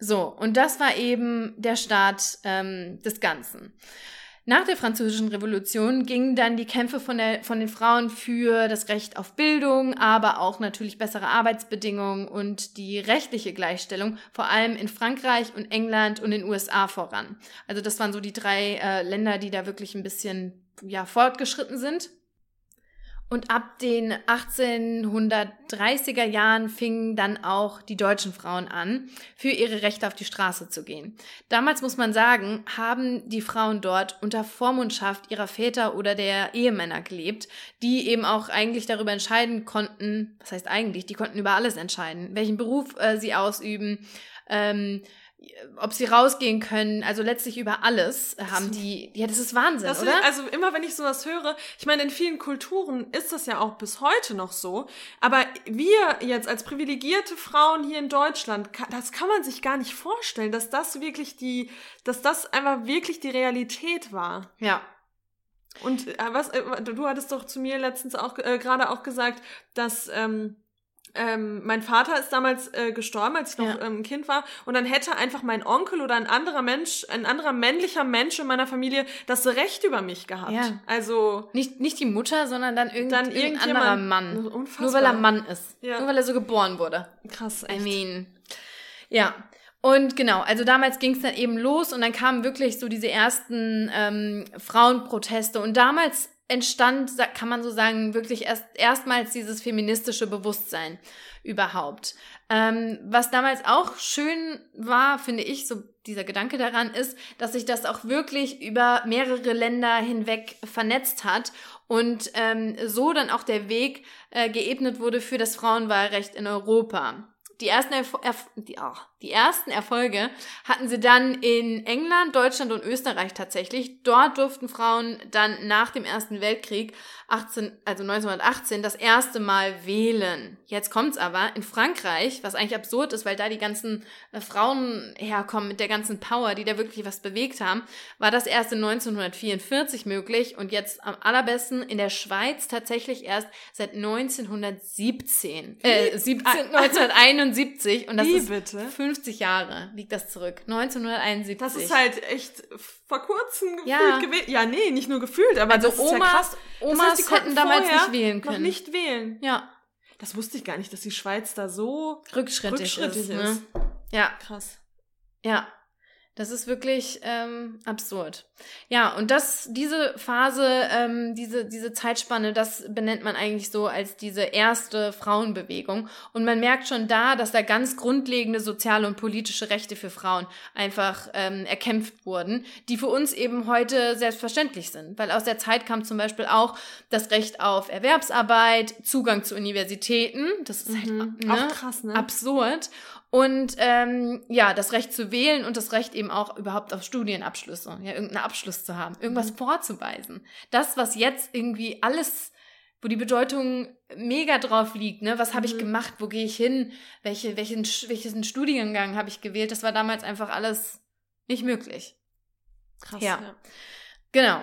Speaker 2: So, und das war eben der Start ähm, des Ganzen. Nach der Französischen Revolution gingen dann die Kämpfe von, der, von den Frauen für das Recht auf Bildung, aber auch natürlich bessere Arbeitsbedingungen und die rechtliche Gleichstellung vor allem in Frankreich und England und den USA voran. Also das waren so die drei äh, Länder, die da wirklich ein bisschen ja, fortgeschritten sind. Und ab den 1830er Jahren fingen dann auch die deutschen Frauen an, für ihre Rechte auf die Straße zu gehen. Damals muss man sagen, haben die Frauen dort unter Vormundschaft ihrer Väter oder der Ehemänner gelebt, die eben auch eigentlich darüber entscheiden konnten, was heißt eigentlich, die konnten über alles entscheiden, welchen Beruf äh, sie ausüben, ähm, ob sie rausgehen können, also letztlich über alles haben die, ja, das ist Wahnsinn, das oder?
Speaker 1: also immer wenn ich sowas höre, ich meine, in vielen Kulturen ist das ja auch bis heute noch so, aber wir jetzt als privilegierte Frauen hier in Deutschland, das kann man sich gar nicht vorstellen, dass das wirklich die, dass das einfach wirklich die Realität war.
Speaker 2: Ja.
Speaker 1: Und äh, was, äh, du hattest doch zu mir letztens auch äh, gerade auch gesagt, dass ähm, ähm, mein Vater ist damals äh, gestorben, als ich noch ja. ähm, Kind war, und dann hätte einfach mein Onkel oder ein anderer Mensch, ein anderer männlicher Mensch in meiner Familie das Recht über mich gehabt. Ja. Also
Speaker 2: nicht nicht die Mutter, sondern dann, irgend, dann irgendein anderer Mann. Unfassbar. Nur weil er Mann ist. Ja. Nur weil er so geboren wurde.
Speaker 1: Krass.
Speaker 2: Echt. I mean. Ja. Und genau, also damals ging es dann eben los und dann kamen wirklich so diese ersten ähm, Frauenproteste und damals entstand, kann man so sagen, wirklich erst erstmals dieses feministische Bewusstsein überhaupt. Ähm, was damals auch schön war, finde ich, so dieser Gedanke daran ist, dass sich das auch wirklich über mehrere Länder hinweg vernetzt hat und ähm, so dann auch der Weg äh, geebnet wurde für das Frauenwahlrecht in Europa. Die ersten, Erf Erf die, oh, die ersten Erfolge hatten sie dann in England, Deutschland und Österreich tatsächlich. Dort durften Frauen dann nach dem Ersten Weltkrieg 18, also 1918 das erste Mal wählen. Jetzt kommt's aber in Frankreich, was eigentlich absurd ist, weil da die ganzen äh, Frauen herkommen mit der ganzen Power, die da wirklich was bewegt haben, war das erst in 1944 möglich und jetzt am allerbesten in der Schweiz tatsächlich erst seit 1917. Äh, 17, 1971 und das Wie ist bitte? 50 Jahre liegt das zurück. 1971.
Speaker 1: Das ist halt echt vor kurzem gefühlt ja. gewählt. Ja, nee, nicht nur gefühlt, aber also das Omas, ist ja krass. Omas das heißt, die konnten damals nicht wählen können. Noch nicht wählen. Ja. Das wusste ich gar nicht, dass die Schweiz da so rückschrittig, rückschrittig ist. ist. Ne?
Speaker 2: Ja. Krass. Ja. Das ist wirklich ähm, absurd. Ja, und das, diese Phase, ähm, diese, diese Zeitspanne, das benennt man eigentlich so als diese erste Frauenbewegung. Und man merkt schon da, dass da ganz grundlegende soziale und politische Rechte für Frauen einfach ähm, erkämpft wurden, die für uns eben heute selbstverständlich sind. Weil aus der Zeit kam zum Beispiel auch das Recht auf Erwerbsarbeit, Zugang zu Universitäten. Das ist halt mhm. ne, auch krass, ne? absurd. Und ähm, ja, das Recht zu wählen und das Recht eben auch überhaupt auf Studienabschlüsse, ja, irgendeinen Abschluss zu haben, irgendwas mhm. vorzuweisen. Das, was jetzt irgendwie alles, wo die Bedeutung mega drauf liegt, ne, was habe ich mhm. gemacht, wo gehe ich hin, welche, welchen, welchen Studiengang habe ich gewählt, das war damals einfach alles nicht möglich. Krass. Ja. ja. Genau.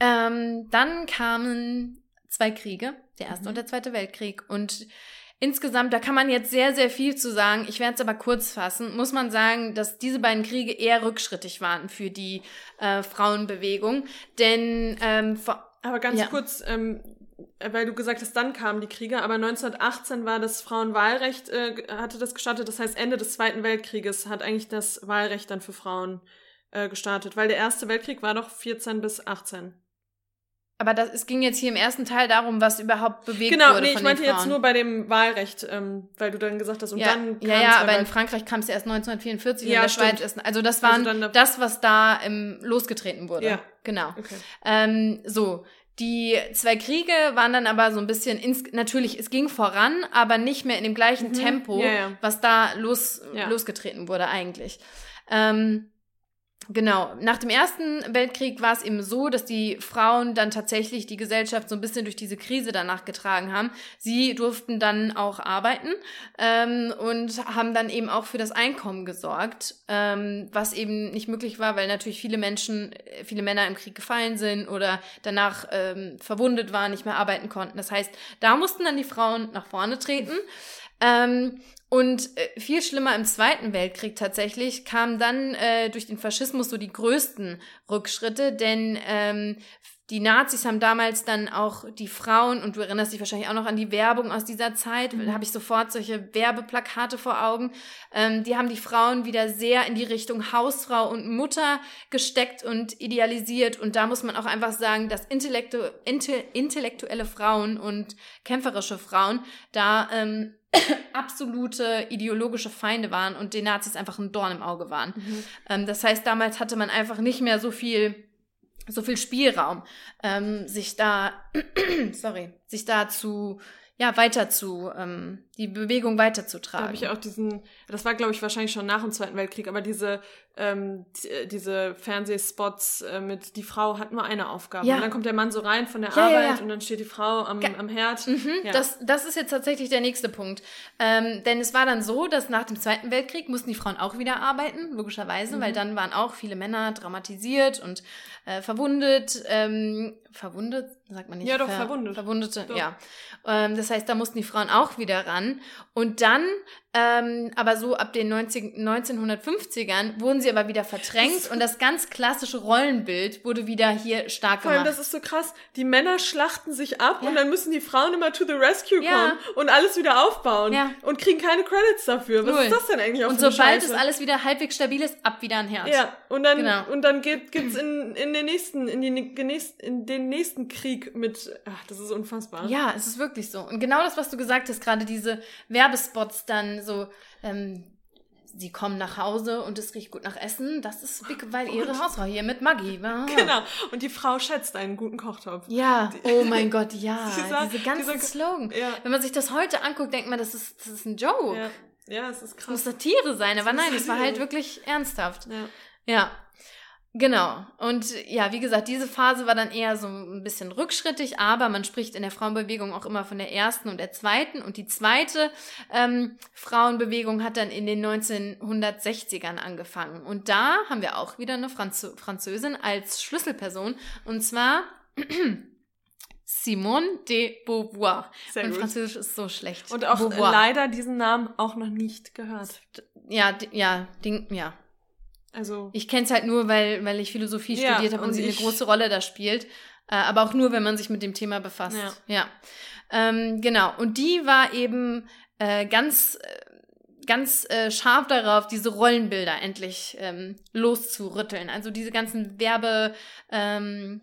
Speaker 2: Ähm, dann kamen zwei Kriege, der erste mhm. und der zweite Weltkrieg. Und Insgesamt, da kann man jetzt sehr, sehr viel zu sagen. Ich werde es aber kurz fassen. Muss man sagen, dass diese beiden Kriege eher rückschrittig waren für die äh, Frauenbewegung. Denn ähm, vor,
Speaker 1: aber ganz ja. kurz, ähm, weil du gesagt hast, dann kamen die Kriege, aber 1918 war das Frauenwahlrecht, äh, hatte das gestartet. Das heißt, Ende des Zweiten Weltkrieges hat eigentlich das Wahlrecht dann für Frauen äh, gestartet, weil der Erste Weltkrieg war doch 14 bis 18.
Speaker 2: Aber das, es ging jetzt hier im ersten Teil darum, was überhaupt bewegt genau, wurde. Genau, nee,
Speaker 1: ich meinte jetzt nur bei dem Wahlrecht, ähm, weil du dann gesagt hast, und
Speaker 2: ja,
Speaker 1: dann
Speaker 2: Ja, ja, aber in Frankreich kam es erst 1944 ja, in der stimmt. Schweiz erst. Also das waren also das, was da im, losgetreten wurde. Ja. Genau. Okay. Ähm, so. Die zwei Kriege waren dann aber so ein bisschen ins, natürlich, es ging voran, aber nicht mehr in dem gleichen mhm. Tempo, ja, ja. was da los, losgetreten wurde eigentlich. Ähm, Genau. Nach dem Ersten Weltkrieg war es eben so, dass die Frauen dann tatsächlich die Gesellschaft so ein bisschen durch diese Krise danach getragen haben. Sie durften dann auch arbeiten ähm, und haben dann eben auch für das Einkommen gesorgt, ähm, was eben nicht möglich war, weil natürlich viele Menschen, viele Männer im Krieg gefallen sind oder danach ähm, verwundet waren, nicht mehr arbeiten konnten. Das heißt, da mussten dann die Frauen nach vorne treten. Ähm, und äh, viel schlimmer im Zweiten Weltkrieg tatsächlich kamen dann äh, durch den Faschismus so die größten Rückschritte, denn ähm, die Nazis haben damals dann auch die Frauen, und du erinnerst dich wahrscheinlich auch noch an die Werbung aus dieser Zeit, mhm. da habe ich sofort solche Werbeplakate vor Augen, ähm, die haben die Frauen wieder sehr in die Richtung Hausfrau und Mutter gesteckt und idealisiert. Und da muss man auch einfach sagen, dass intellektu intellektuelle Frauen und kämpferische Frauen da ähm, absolute ideologische Feinde waren und den Nazis einfach ein Dorn im Auge waren. Mhm. Ähm, das heißt, damals hatte man einfach nicht mehr so viel so viel Spielraum, ähm, sich da, sorry, sich da zu ja, weiter zu, ähm, die Bewegung weiterzutragen.
Speaker 1: Da habe ich auch diesen, das war glaube ich wahrscheinlich schon nach dem Zweiten Weltkrieg, aber diese, ähm, die, diese Fernsehspots äh, mit die Frau hat nur eine Aufgabe. Ja. Und dann kommt der Mann so rein von der ja, Arbeit ja, und dann steht die Frau am, am Herd.
Speaker 2: Mhm, das, das ist jetzt tatsächlich der nächste Punkt. Ähm, denn es war dann so, dass nach dem Zweiten Weltkrieg mussten die Frauen auch wieder arbeiten, logischerweise, mhm. weil dann waren auch viele Männer dramatisiert und äh, verwundet, ähm, verwundet, sagt man nicht. Ja, doch, ver verwundet. Verwundete, doch. ja. Ähm, das heißt, da mussten die Frauen auch wieder ran. An. Und dann ähm, aber so ab den 90, 1950ern wurden sie aber wieder verdrängt und das ganz klassische Rollenbild wurde wieder hier stark
Speaker 1: Vor allem, gemacht. das ist so krass. Die Männer schlachten sich ab ja. und dann müssen die Frauen immer to the rescue ja. kommen und alles wieder aufbauen ja. und kriegen keine Credits dafür. Was Null. ist das denn eigentlich
Speaker 2: auf Und sobald es alles wieder halbwegs stabil ist, ab wieder ein Herz.
Speaker 1: Ja, und dann, genau. und dann geht, gibt's in, in den nächsten, in, die, in den nächsten Krieg mit, ach, das ist unfassbar.
Speaker 2: Ja, es ist wirklich so. Und genau das, was du gesagt hast, gerade diese Werbespots dann so, ähm, sie kommen nach Hause und es riecht gut nach Essen. Das ist weil ihre Hausfrau hier mit Maggi war.
Speaker 1: Genau. Und die Frau schätzt einen guten Kochtopf.
Speaker 2: Ja. Oh mein Gott, ja. Dieser, Diese ganzen dieser, Slogan. Ja. Wenn man sich das heute anguckt, denkt man, das ist, das ist ein Joke.
Speaker 1: Ja. Ja, es ist krass. Es
Speaker 2: muss Satire sein, aber nein, es war halt wirklich ernsthaft. Ja. Ja. Genau. Und ja, wie gesagt, diese Phase war dann eher so ein bisschen rückschrittig, aber man spricht in der Frauenbewegung auch immer von der ersten und der zweiten. Und die zweite ähm, Frauenbewegung hat dann in den 1960ern angefangen. Und da haben wir auch wieder eine Franz Französin als Schlüsselperson. Und zwar Simone de Beauvoir. Sehr mein gut. Französisch ist so schlecht.
Speaker 1: Und auch Beauvoir. leider diesen Namen auch noch nicht gehört.
Speaker 2: Ja, ja, Ding, ja, also ich kenne es halt nur, weil, weil ich Philosophie ja, studiert habe und, und sie eine große Rolle da spielt. Äh, aber auch nur, wenn man sich mit dem Thema befasst. Ja. ja. Ähm, genau. Und die war eben äh, ganz, äh, ganz äh, scharf darauf, diese Rollenbilder endlich ähm, loszurütteln. Also diese ganzen Werbe, ähm,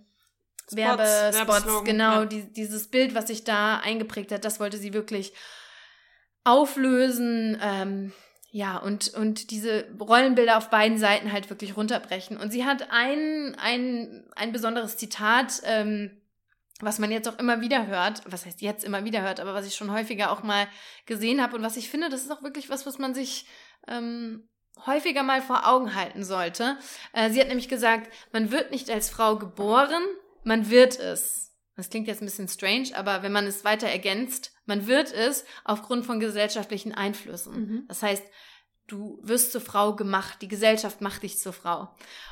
Speaker 2: Spots, Werbespots, genau, ja. die, dieses Bild, was sich da eingeprägt hat, das wollte sie wirklich auflösen. Ähm, ja, und, und diese Rollenbilder auf beiden Seiten halt wirklich runterbrechen. Und sie hat ein, ein, ein besonderes Zitat, ähm, was man jetzt auch immer wieder hört, was heißt jetzt immer wieder hört, aber was ich schon häufiger auch mal gesehen habe und was ich finde, das ist auch wirklich was, was man sich ähm, häufiger mal vor Augen halten sollte. Äh, sie hat nämlich gesagt, man wird nicht als Frau geboren, man wird es. Das klingt jetzt ein bisschen strange, aber wenn man es weiter ergänzt, man wird es aufgrund von gesellschaftlichen Einflüssen. Mhm. Das heißt, du wirst zur Frau gemacht, die Gesellschaft macht dich zur Frau.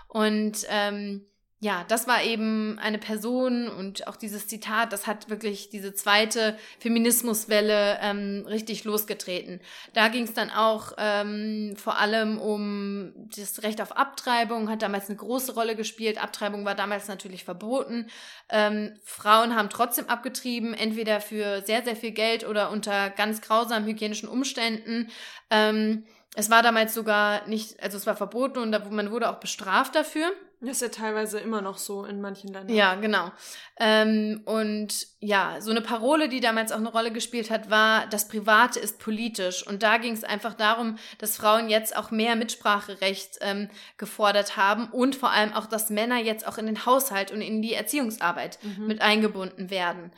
Speaker 2: Und ähm, ja, das war eben eine Person und auch dieses Zitat, das hat wirklich diese zweite Feminismuswelle ähm, richtig losgetreten. Da ging es dann auch ähm, vor allem um das Recht auf Abtreibung, hat damals eine große Rolle gespielt. Abtreibung war damals natürlich verboten. Ähm, Frauen haben trotzdem abgetrieben, entweder für sehr, sehr viel Geld oder unter ganz grausamen hygienischen Umständen. Ähm, es war damals sogar nicht, also es war verboten und man wurde auch bestraft dafür.
Speaker 1: Das ist ja teilweise immer noch so in manchen Ländern.
Speaker 2: Ja, genau. Ähm, und ja, so eine Parole, die damals auch eine Rolle gespielt hat, war, das Private ist politisch. Und da ging es einfach darum, dass Frauen jetzt auch mehr Mitspracherecht ähm, gefordert haben und vor allem auch, dass Männer jetzt auch in den Haushalt und in die Erziehungsarbeit mhm. mit eingebunden werden.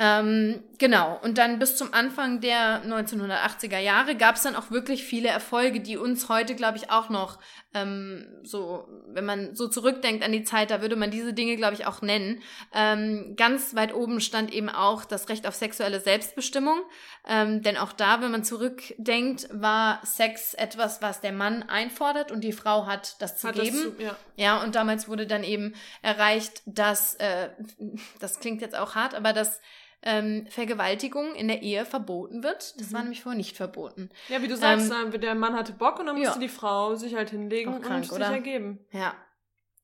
Speaker 2: Ähm, genau, und dann bis zum Anfang der 1980er Jahre gab es dann auch wirklich viele Erfolge, die uns heute, glaube ich, auch noch ähm, so, wenn man so zurückdenkt an die Zeit, da würde man diese Dinge, glaube ich, auch nennen. Ähm, ganz weit oben stand eben auch das Recht auf sexuelle Selbstbestimmung, ähm, denn auch da, wenn man zurückdenkt, war Sex etwas, was der Mann einfordert und die Frau hat das zu hat geben. Das zu, ja. ja, und damals wurde dann eben erreicht, dass, äh, das klingt jetzt auch hart, aber dass ähm, Vergewaltigung in der Ehe verboten wird. Das mhm. war nämlich vorher nicht verboten.
Speaker 1: Ja, wie du sagst, ähm, der Mann hatte Bock und dann musste ja. die Frau sich halt hinlegen krank, und sich oder? ergeben.
Speaker 2: Ja.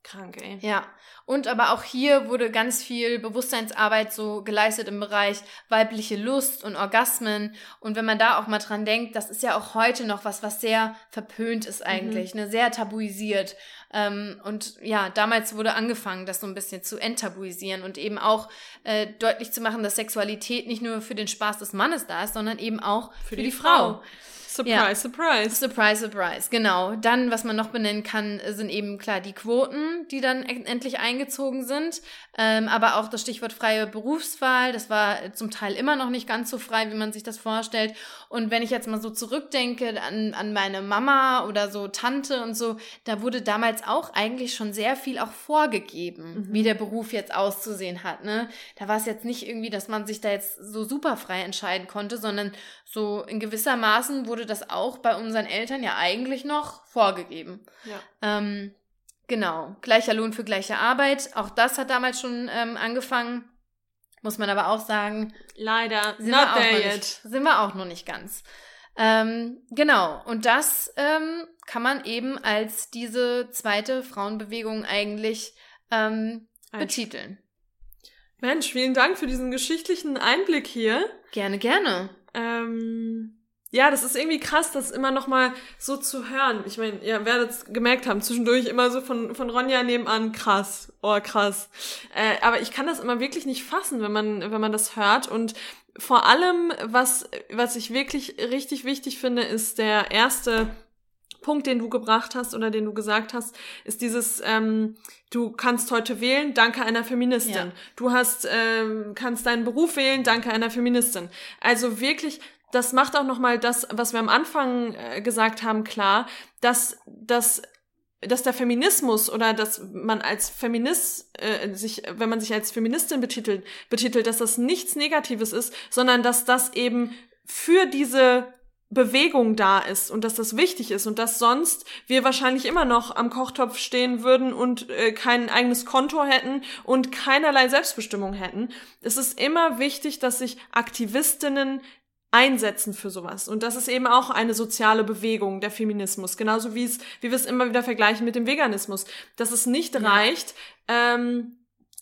Speaker 1: Krank, ey.
Speaker 2: Ja. Und aber auch hier wurde ganz viel Bewusstseinsarbeit so geleistet im Bereich weibliche Lust und Orgasmen. Und wenn man da auch mal dran denkt, das ist ja auch heute noch was, was sehr verpönt ist eigentlich, mhm. ne, sehr tabuisiert. Ähm, und ja, damals wurde angefangen, das so ein bisschen zu enttabuisieren und eben auch äh, deutlich zu machen, dass Sexualität nicht nur für den Spaß des Mannes da ist, sondern eben auch für, für die, die, Frau. Frau.
Speaker 1: Surprise, ja. surprise.
Speaker 2: Surprise, surprise, genau. Dann, was man noch benennen kann, sind eben klar die Quoten, die dann endlich eingezogen sind. Ähm, aber auch das Stichwort freie Berufswahl, das war zum Teil immer noch nicht ganz so frei, wie man sich das vorstellt. Und wenn ich jetzt mal so zurückdenke an, an meine Mama oder so Tante und so, da wurde damals auch eigentlich schon sehr viel auch vorgegeben, mhm. wie der Beruf jetzt auszusehen hat. Ne? Da war es jetzt nicht irgendwie, dass man sich da jetzt so super frei entscheiden konnte, sondern so in gewisser Maßen wurde das auch bei unseren Eltern ja eigentlich noch vorgegeben. Ja. Ähm, genau. Gleicher Lohn für gleiche Arbeit. Auch das hat damals schon ähm, angefangen. muss man aber auch sagen.
Speaker 1: Leider, sind, not
Speaker 2: wir, auch nicht, sind wir auch noch nicht ganz. Ähm, genau, und das ähm, kann man eben als diese zweite Frauenbewegung eigentlich ähm, betiteln.
Speaker 1: Mensch, vielen Dank für diesen geschichtlichen Einblick hier.
Speaker 2: Gerne, gerne.
Speaker 1: Ähm, ja, das ist irgendwie krass, das immer noch mal so zu hören. Ich meine, ihr werdet es gemerkt haben, zwischendurch immer so von, von Ronja nebenan, krass, oh krass. Äh, aber ich kann das immer wirklich nicht fassen, wenn man, wenn man das hört. Und vor allem, was, was ich wirklich richtig wichtig finde, ist der erste Punkt, den du gebracht hast oder den du gesagt hast, ist dieses, ähm, du kannst heute wählen, danke einer Feministin. Ja. Du hast, ähm, kannst deinen Beruf wählen, danke einer Feministin. Also wirklich, das macht auch nochmal das, was wir am Anfang äh, gesagt haben, klar, dass, dass dass der Feminismus oder dass man als Feminist äh, sich, wenn man sich als Feministin betitelt, betitelt, dass das nichts Negatives ist, sondern dass das eben für diese Bewegung da ist und dass das wichtig ist und dass sonst wir wahrscheinlich immer noch am Kochtopf stehen würden und äh, kein eigenes Konto hätten und keinerlei Selbstbestimmung hätten. Es ist immer wichtig, dass sich Aktivistinnen einsetzen für sowas. Und das ist eben auch eine soziale Bewegung, der Feminismus. Genauso wie es, wie wir es immer wieder vergleichen mit dem Veganismus. Dass es nicht ja. reicht, ähm,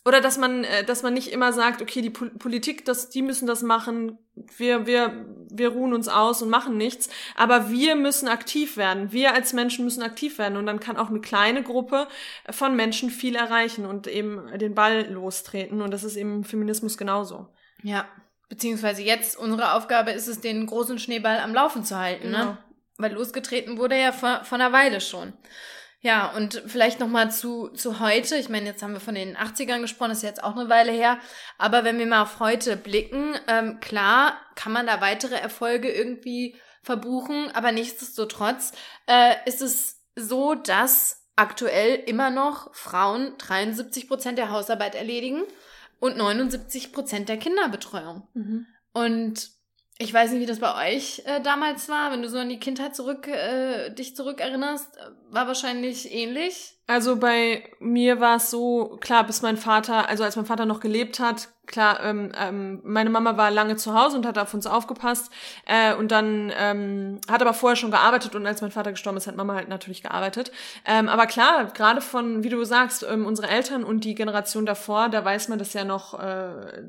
Speaker 1: oder dass man, äh, dass man nicht immer sagt, okay, die Politik, das, die müssen das machen, wir, wir, wir ruhen uns aus und machen nichts, aber wir müssen aktiv werden. Wir als Menschen müssen aktiv werden und dann kann auch eine kleine Gruppe von Menschen viel erreichen und eben den Ball lostreten und das ist eben im Feminismus genauso.
Speaker 2: Ja, beziehungsweise jetzt unsere Aufgabe ist es, den großen Schneeball am Laufen zu halten, ne? genau. ne? Weil losgetreten wurde er vor, vor einer Weile schon. Ja, und vielleicht nochmal zu, zu heute. Ich meine, jetzt haben wir von den 80ern gesprochen, das ist jetzt auch eine Weile her. Aber wenn wir mal auf heute blicken, ähm, klar kann man da weitere Erfolge irgendwie verbuchen, aber nichtsdestotrotz äh, ist es so, dass aktuell immer noch Frauen 73 Prozent der Hausarbeit erledigen und 79 Prozent der Kinderbetreuung. Mhm. Und ich weiß nicht, wie das bei euch äh, damals war, wenn du so an die Kindheit zurück, äh, dich zurückerinnerst, war wahrscheinlich ähnlich.
Speaker 1: Also bei mir war es so, klar, bis mein Vater, also als mein Vater noch gelebt hat, klar, ähm, ähm, meine Mama war lange zu Hause und hat auf uns aufgepasst äh, und dann ähm, hat aber vorher schon gearbeitet und als mein Vater gestorben ist, hat Mama halt natürlich gearbeitet. Ähm, aber klar, gerade von, wie du sagst, ähm, unsere Eltern und die Generation davor, da weiß man das ja noch. Äh,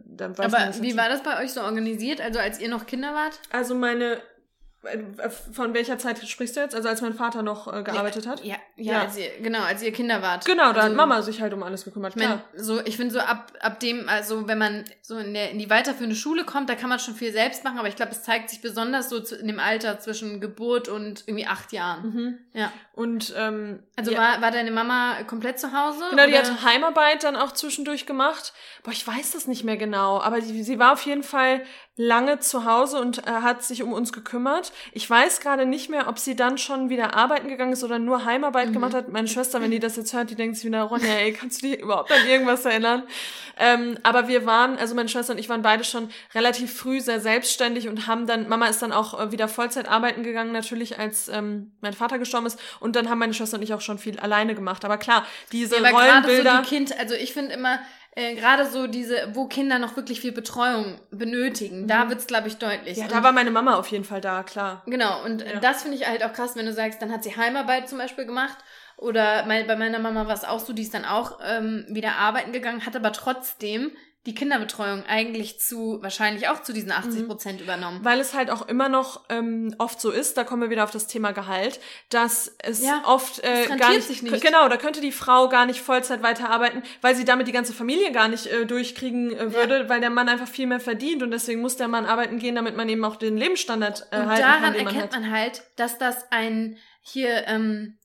Speaker 1: da weiß
Speaker 2: aber man, wie war das bei euch so organisiert, also als ihr noch Kinder wart?
Speaker 1: Also meine von welcher Zeit sprichst du jetzt? Also als mein Vater noch äh, gearbeitet
Speaker 2: ja,
Speaker 1: hat?
Speaker 2: Ja, ja, ja. Als ihr, genau, als ihr Kinder wart.
Speaker 1: Genau, da also, hat Mama sich halt um alles gekümmert.
Speaker 2: Ich mein, so, ich finde so ab, ab dem, also wenn man so in, der, in die weiterführende Schule kommt, da kann man schon viel selbst machen, aber ich glaube, es zeigt sich besonders so zu, in dem Alter zwischen Geburt und irgendwie acht Jahren. Mhm. Ja.
Speaker 1: Und ähm,
Speaker 2: also ja. war, war deine Mama komplett zu Hause?
Speaker 1: Genau, oder? die hat Heimarbeit dann auch zwischendurch gemacht. Boah, ich weiß das nicht mehr genau, aber die, sie war auf jeden Fall lange zu Hause und äh, hat sich um uns gekümmert. Ich weiß gerade nicht mehr, ob sie dann schon wieder arbeiten gegangen ist oder nur Heimarbeit mhm. gemacht hat. Meine Schwester, wenn die das jetzt hört, die denkt sich wieder, Ronja, ey, kannst du dich überhaupt an irgendwas erinnern? Ähm, aber wir waren, also meine Schwester und ich waren beide schon relativ früh sehr selbstständig und haben dann, Mama ist dann auch äh, wieder Vollzeit arbeiten gegangen, natürlich, als ähm, mein Vater gestorben ist. Und dann haben meine Schwester und ich auch schon viel alleine gemacht. Aber klar, diese ja, Rollenbilder.
Speaker 2: So die kind, also ich finde immer, äh, gerade so diese, wo Kinder noch wirklich viel Betreuung benötigen, mhm. da wird's glaube ich, deutlich.
Speaker 1: Ja, und da war meine Mama auf jeden Fall da, klar.
Speaker 2: Genau, und ja. das finde ich halt auch krass, wenn du sagst, dann hat sie Heimarbeit zum Beispiel gemacht. Oder mein, bei meiner Mama war es auch so, die ist dann auch ähm, wieder arbeiten gegangen, hat aber trotzdem die Kinderbetreuung eigentlich zu, wahrscheinlich auch zu diesen 80 mhm. Prozent mhm. übernommen.
Speaker 1: Weil es halt auch immer noch ähm, oft so ist, da kommen wir wieder auf das Thema Gehalt, dass es ja, oft äh, gar nicht, sich nicht. Genau, da könnte die Frau gar nicht Vollzeit weiterarbeiten, weil sie damit die ganze Familie gar nicht äh, durchkriegen äh, würde, ja. weil der Mann einfach viel mehr verdient und deswegen muss der Mann arbeiten gehen, damit man eben auch den Lebensstandard äh,
Speaker 2: und halten daran kann. Daran erkennt man, man halt, dass das ein hier ähm,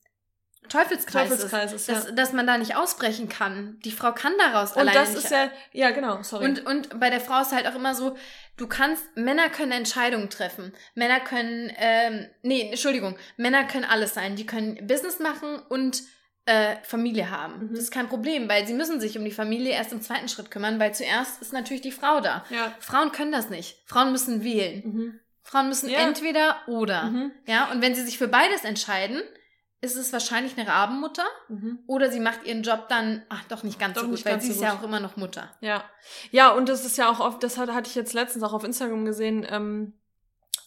Speaker 2: Teufelskreis, Teufelskreis ist, ist dass, ja. dass man da nicht ausbrechen kann. Die Frau kann daraus
Speaker 1: und alleine das nicht. ist ja, ja genau, sorry.
Speaker 2: Und, und bei der Frau ist halt auch immer so, du kannst, Männer können Entscheidungen treffen. Männer können, ähm, nee, Entschuldigung, Männer können alles sein. Die können Business machen und äh, Familie haben. Mhm. Das ist kein Problem, weil sie müssen sich um die Familie erst im zweiten Schritt kümmern, weil zuerst ist natürlich die Frau da. Ja. Frauen können das nicht. Frauen müssen wählen. Mhm. Frauen müssen ja. entweder oder. Mhm. Ja, und wenn sie sich für beides entscheiden, ist es wahrscheinlich eine Rabenmutter mhm. oder sie macht ihren Job dann, ach doch nicht ganz doch so gut, weil sie so ist ja auch immer noch Mutter.
Speaker 1: Ja, ja und das ist ja auch oft, das hatte, hatte ich jetzt letztens auch auf Instagram gesehen, ähm,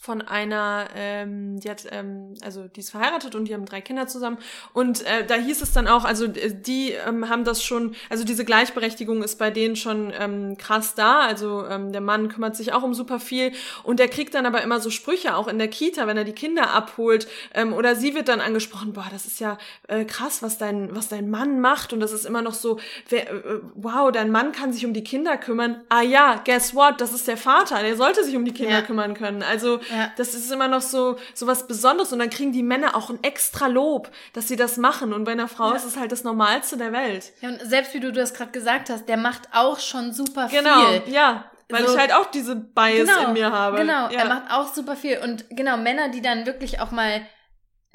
Speaker 1: von einer, ähm, die hat, ähm, also die ist verheiratet und die haben drei Kinder zusammen. Und äh, da hieß es dann auch, also äh, die ähm, haben das schon, also diese Gleichberechtigung ist bei denen schon ähm, krass da. Also ähm, der Mann kümmert sich auch um super viel und der kriegt dann aber immer so Sprüche auch in der Kita, wenn er die Kinder abholt. Ähm, oder sie wird dann angesprochen, boah, das ist ja äh, krass, was dein, was dein Mann macht. Und das ist immer noch so, wer, äh, wow, dein Mann kann sich um die Kinder kümmern. Ah ja, guess what? Das ist der Vater, der sollte sich um die Kinder ja. kümmern können. Also ja. Das ist immer noch so, so was Besonderes und dann kriegen die Männer auch ein extra Lob, dass sie das machen und bei einer Frau ja. ist es halt das Normalste der Welt.
Speaker 2: Ja, und selbst wie du das gerade gesagt hast, der macht auch schon super genau,
Speaker 1: viel. Genau, ja. Weil so, ich halt auch diese Bias genau, in mir habe.
Speaker 2: Genau, ja. er macht auch super viel. Und genau, Männer, die dann wirklich auch mal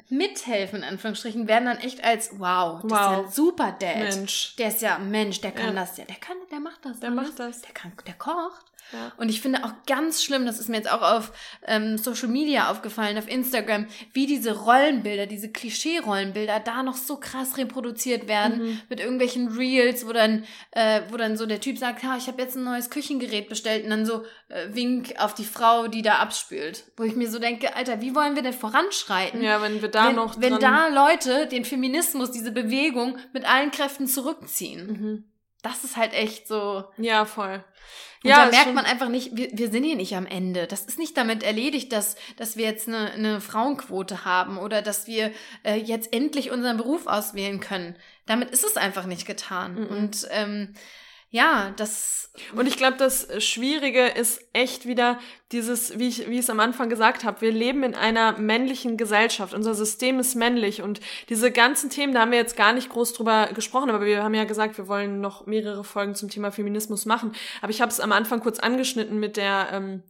Speaker 2: mithelfen, in Anführungsstrichen, werden dann echt als, wow, das wow. ist ja ein super Dad. Mensch. Der ist ja Mensch, der kann ja. das ja. Der kann, der macht das.
Speaker 1: Der alles. macht das.
Speaker 2: Der kann, der kocht. Und ich finde auch ganz schlimm, das ist mir jetzt auch auf ähm, Social Media aufgefallen, auf Instagram, wie diese Rollenbilder, diese Klischee-Rollenbilder da noch so krass reproduziert werden mhm. mit irgendwelchen Reels, wo dann, äh, wo dann so der Typ sagt, ja, ich habe jetzt ein neues Küchengerät bestellt und dann so äh, Wink auf die Frau, die da abspült. Wo ich mir so denke, Alter, wie wollen wir denn voranschreiten?
Speaker 1: Ja, wenn wir da
Speaker 2: wenn,
Speaker 1: noch.
Speaker 2: Wenn da Leute den Feminismus, diese Bewegung mit allen Kräften zurückziehen. Mhm. Das ist halt echt so.
Speaker 1: Ja, voll.
Speaker 2: Und ja, da merkt man einfach nicht, wir, wir sind hier nicht am Ende. Das ist nicht damit erledigt, dass, dass wir jetzt eine, eine Frauenquote haben oder dass wir äh, jetzt endlich unseren Beruf auswählen können. Damit ist es einfach nicht getan. Mhm. Und ähm, ja, das.
Speaker 1: Und ich glaube, das Schwierige ist echt wieder dieses, wie ich, wie ich es am Anfang gesagt habe, wir leben in einer männlichen Gesellschaft. Unser System ist männlich und diese ganzen Themen, da haben wir jetzt gar nicht groß drüber gesprochen, aber wir haben ja gesagt, wir wollen noch mehrere Folgen zum Thema Feminismus machen. Aber ich habe es am Anfang kurz angeschnitten mit der ähm,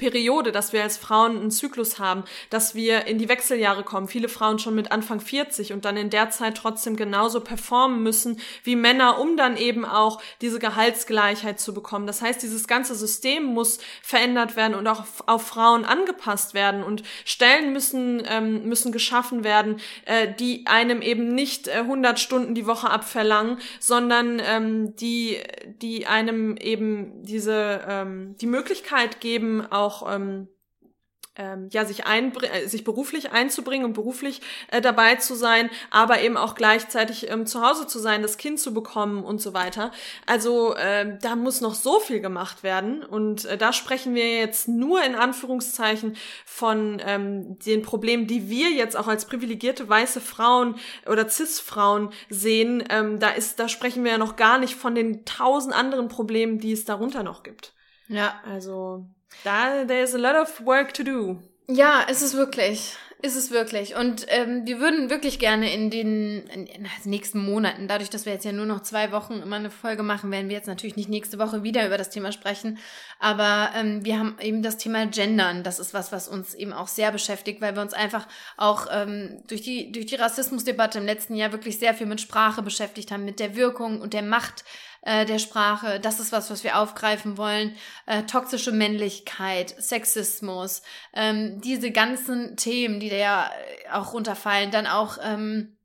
Speaker 1: Periode, dass wir als Frauen einen Zyklus haben, dass wir in die Wechseljahre kommen. Viele Frauen schon mit Anfang 40 und dann in der Zeit trotzdem genauso performen müssen wie Männer, um dann eben auch diese Gehaltsgleichheit zu bekommen. Das heißt, dieses ganze System muss verändert werden und auch auf Frauen angepasst werden und Stellen müssen ähm, müssen geschaffen werden, äh, die einem eben nicht äh, 100 Stunden die Woche abverlangen, sondern ähm, die die einem eben diese ähm, die Möglichkeit geben auch auch ähm, ähm, ja sich äh, sich beruflich einzubringen und beruflich äh, dabei zu sein, aber eben auch gleichzeitig ähm, zu Hause zu sein, das Kind zu bekommen und so weiter. Also äh, da muss noch so viel gemacht werden und äh, da sprechen wir jetzt nur in Anführungszeichen von ähm, den Problemen, die wir jetzt auch als privilegierte weiße Frauen oder cis-Frauen sehen. Ähm, da ist, da sprechen wir ja noch gar nicht von den tausend anderen Problemen, die es darunter noch gibt.
Speaker 2: Ja,
Speaker 1: also da, there's a lot of work to do.
Speaker 2: Ja, ist es wirklich. Ist es wirklich. Und ähm, wir würden wirklich gerne in den, in, den nächsten Monaten, dadurch, dass wir jetzt ja nur noch zwei Wochen immer eine Folge machen, werden wir jetzt natürlich nicht nächste Woche wieder über das Thema sprechen. Aber ähm, wir haben eben das Thema Gendern. Das ist was, was uns eben auch sehr beschäftigt, weil wir uns einfach auch ähm, durch die, durch die Rassismusdebatte im letzten Jahr wirklich sehr viel mit Sprache beschäftigt haben, mit der Wirkung und der Macht äh, der Sprache. Das ist was, was wir aufgreifen wollen. Äh, toxische Männlichkeit, Sexismus, ähm, diese ganzen Themen, die da ja auch runterfallen. Dann auch ähm,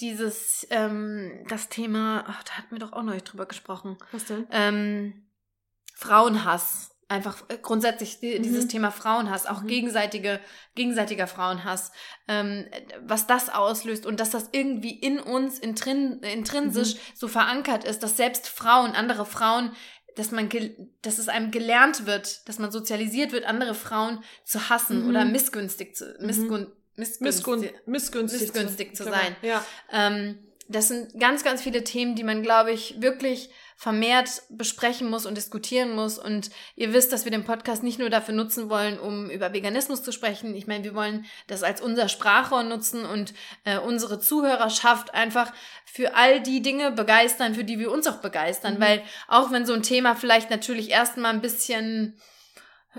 Speaker 2: dieses, ähm, das Thema, ach, da hatten wir doch auch noch nicht drüber gesprochen.
Speaker 1: Was denn?
Speaker 2: Ähm, Frauenhass einfach äh, grundsätzlich dieses mhm. Thema Frauenhass, auch mhm. gegenseitige, gegenseitiger Frauenhass, ähm, was das auslöst und dass das irgendwie in uns intrin intrinsisch mhm. so verankert ist, dass selbst Frauen, andere Frauen, dass man, dass es einem gelernt wird, dass man sozialisiert wird, andere Frauen zu hassen oder mhm. missgünstig zu,
Speaker 1: mhm. missgun missgünstig, missgünstig,
Speaker 2: missgünstig zu, zu sein. Ja. Ähm, das sind ganz, ganz viele Themen, die man, glaube ich, wirklich vermehrt besprechen muss und diskutieren muss. Und ihr wisst, dass wir den Podcast nicht nur dafür nutzen wollen, um über Veganismus zu sprechen. Ich meine, wir wollen das als unser Sprachrohr nutzen und äh, unsere Zuhörerschaft einfach für all die Dinge begeistern, für die wir uns auch begeistern. Mhm. Weil auch wenn so ein Thema vielleicht natürlich erstmal ein bisschen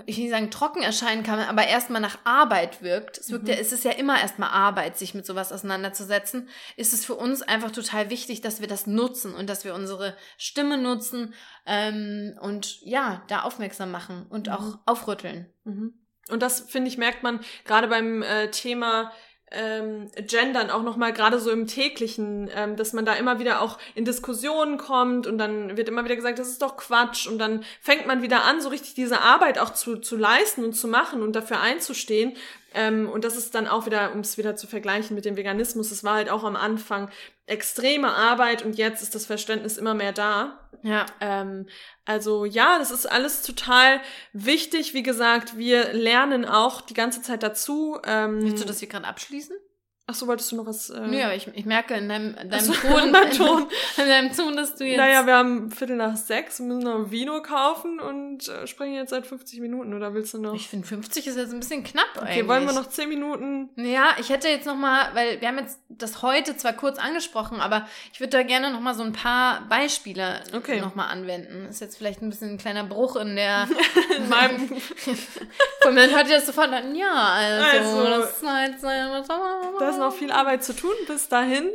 Speaker 2: ich will nicht sagen trocken erscheinen kann, aber erstmal nach Arbeit wirkt, es wirkt mhm. ja, es ist ja immer erstmal Arbeit, sich mit sowas auseinanderzusetzen, ist es für uns einfach total wichtig, dass wir das nutzen und dass wir unsere Stimme nutzen ähm, und ja, da aufmerksam machen und mhm. auch aufrütteln.
Speaker 1: Mhm. Und das, finde ich, merkt man gerade beim äh, Thema ähm, Gendern auch nochmal gerade so im täglichen, ähm, dass man da immer wieder auch in Diskussionen kommt und dann wird immer wieder gesagt, das ist doch Quatsch und dann fängt man wieder an, so richtig diese Arbeit auch zu, zu leisten und zu machen und dafür einzustehen. Ähm, und das ist dann auch wieder, um es wieder zu vergleichen mit dem Veganismus, es war halt auch am Anfang extreme Arbeit und jetzt ist das Verständnis immer mehr da. Ja. Ähm, also ja, das ist alles total wichtig. Wie gesagt, wir lernen auch die ganze Zeit dazu.
Speaker 2: Ähm, Willst du das hier gerade abschließen?
Speaker 1: Ach so, wolltest du noch was?
Speaker 2: Äh... Nö, aber ich, ich merke in deinem, in deinem so, Ton, in, Ton.
Speaker 1: in deinem Ton, dass du jetzt. Naja, wir haben Viertel nach sechs, müssen noch ein Vino kaufen und äh, sprechen jetzt seit 50 Minuten. Oder willst du noch?
Speaker 2: Ich finde 50 ist jetzt ein bisschen knapp
Speaker 1: okay, eigentlich. Okay, wollen wir noch 10 Minuten?
Speaker 2: Ja, ich hätte jetzt noch mal, weil wir haben jetzt das heute zwar kurz angesprochen, aber ich würde da gerne noch mal so ein paar Beispiele okay. noch mal anwenden. Ist jetzt vielleicht ein bisschen ein kleiner Bruch in der. in meinem. Von mir hört ihr das sofort an, ja, also, also das
Speaker 1: war jetzt, da ist noch viel Arbeit zu tun. Bis dahin.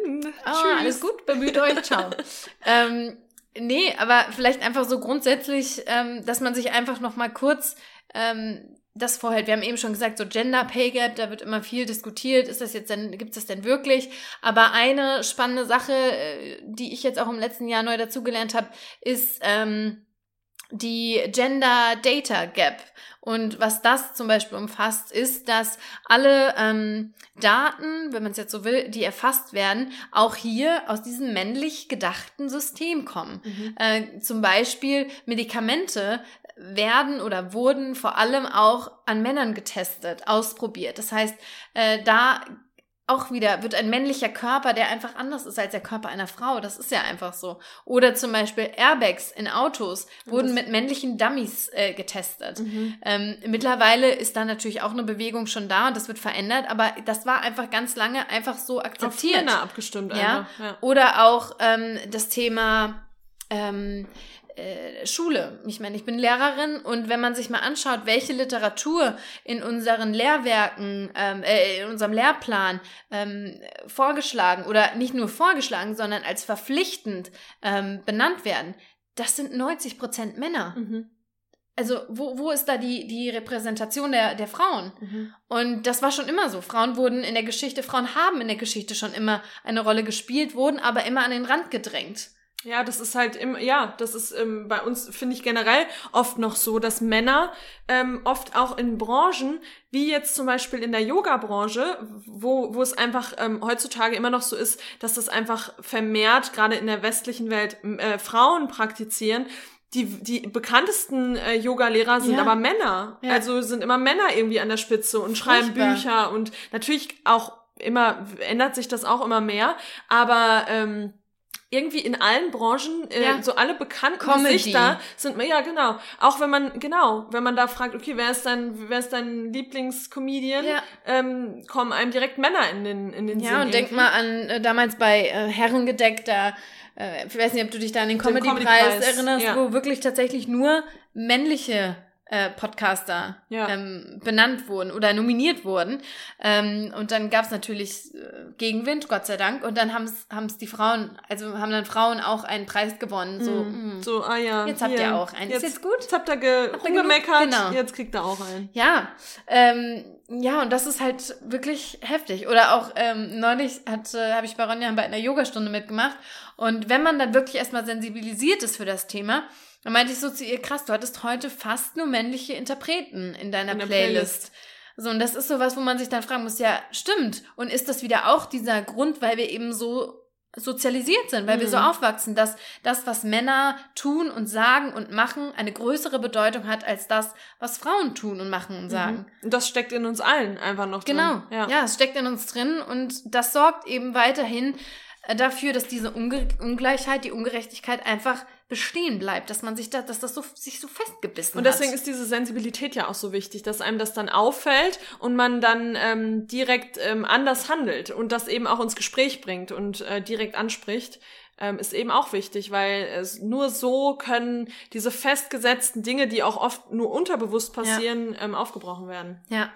Speaker 2: Ah, Tschüss. Alles gut, bemüht euch. Ciao. ähm, nee, aber vielleicht einfach so grundsätzlich, ähm, dass man sich einfach noch mal kurz ähm, das vorhält. Wir haben eben schon gesagt, so Gender Pay Gap, da wird immer viel diskutiert. Ist das jetzt denn, gibt es das denn wirklich? Aber eine spannende Sache, äh, die ich jetzt auch im letzten Jahr neu dazugelernt habe, ist ähm, die Gender Data Gap. Und was das zum Beispiel umfasst, ist, dass alle ähm, Daten, wenn man es jetzt so will, die erfasst werden, auch hier aus diesem männlich gedachten System kommen. Mhm. Äh, zum Beispiel Medikamente werden oder wurden vor allem auch an Männern getestet, ausprobiert. Das heißt, äh, da auch wieder wird ein männlicher Körper, der einfach anders ist als der Körper einer Frau. Das ist ja einfach so. Oder zum Beispiel Airbags in Autos wurden mit männlichen Dummies äh, getestet. Mhm. Ähm, mittlerweile ist da natürlich auch eine Bewegung schon da und das wird verändert, aber das war einfach ganz lange einfach so akzeptiert. Auf abgestimmt. Ja? Ja. Oder auch ähm, das Thema ähm, äh, Schule. Ich meine, ich bin Lehrerin und wenn man sich mal anschaut, welche Literatur in unseren Lehrwerken, ähm, äh, in unserem Lehrplan ähm, vorgeschlagen oder nicht nur vorgeschlagen, sondern als verpflichtend ähm, benannt werden, das sind 90 Prozent Männer. Mhm. Also wo, wo ist da die, die Repräsentation der, der Frauen? Mhm. Und das war schon immer so. Frauen wurden in der Geschichte, Frauen haben in der Geschichte schon immer eine Rolle gespielt, wurden aber immer an den Rand gedrängt.
Speaker 1: Ja, das ist halt im, ja, das ist ähm, bei uns, finde ich generell oft noch so, dass Männer ähm, oft auch in Branchen, wie jetzt zum Beispiel in der Yoga-Branche, wo, wo es einfach ähm, heutzutage immer noch so ist, dass das einfach vermehrt, gerade in der westlichen Welt, äh, Frauen praktizieren, die, die bekanntesten äh, Yoga-Lehrer sind ja. aber Männer. Ja. Also sind immer Männer irgendwie an der Spitze und schreiben Furchtbar. Bücher und natürlich auch immer, ändert sich das auch immer mehr, aber ähm, irgendwie in allen Branchen, äh, ja. so alle bekannten Comedy. Gesichter sind, ja genau, auch wenn man, genau, wenn man da fragt, okay, wer ist dein, wer ist dein Lieblingscomedian, ja. ähm, kommen einem direkt Männer in den, in den
Speaker 2: ja, Sinn. Ja, und denk mal an äh, damals bei äh, Herrengedeck, da, äh, ich weiß nicht, ob du dich da an den Comedy-Preis Comedy erinnerst, ja. wo wirklich tatsächlich nur männliche äh, Podcaster ja. ähm, benannt wurden oder nominiert wurden. Ähm, und dann gab es natürlich äh, Gegenwind, Gott sei Dank. Und dann haben es die Frauen, also haben dann Frauen auch einen Preis gewonnen. So, mm.
Speaker 1: so ah ja.
Speaker 2: Jetzt habt hier. ihr auch einen. Jetzt, ist jetzt gut? Jetzt
Speaker 1: habt ihr ge habt rumgemeckert, genau. jetzt kriegt ihr auch einen.
Speaker 2: Ja, ähm, ja, und das ist halt wirklich heftig. Oder auch ähm, neulich hat äh, habe ich bei Ronja bei einer Yogastunde mitgemacht. Und wenn man dann wirklich erstmal sensibilisiert ist für das Thema, dann meinte ich so zu ihr, krass, du hattest heute fast nur männliche Interpreten in deiner in Playlist. Playlist. So, und das ist so was, wo man sich dann fragen muss, ja, stimmt. Und ist das wieder auch dieser Grund, weil wir eben so sozialisiert sind, weil mhm. wir so mhm. aufwachsen, dass das, was Männer tun und sagen und machen, eine größere Bedeutung hat als das, was Frauen tun und machen und mhm. sagen.
Speaker 1: Und das steckt in uns allen einfach noch
Speaker 2: drin. Genau. Ja. ja, es steckt in uns drin und das sorgt eben weiterhin äh, dafür, dass diese Unge Ungleichheit, die Ungerechtigkeit einfach bestehen bleibt, dass man sich da, dass das so, sich so festgebissen hat.
Speaker 1: Und deswegen hat. ist diese Sensibilität ja auch so wichtig, dass einem das dann auffällt und man dann ähm, direkt ähm, anders handelt und das eben auch ins Gespräch bringt und äh, direkt anspricht. Ähm, ist eben auch wichtig, weil es nur so können diese festgesetzten Dinge, die auch oft nur unterbewusst passieren, ja. ähm, aufgebrochen werden.
Speaker 2: Ja,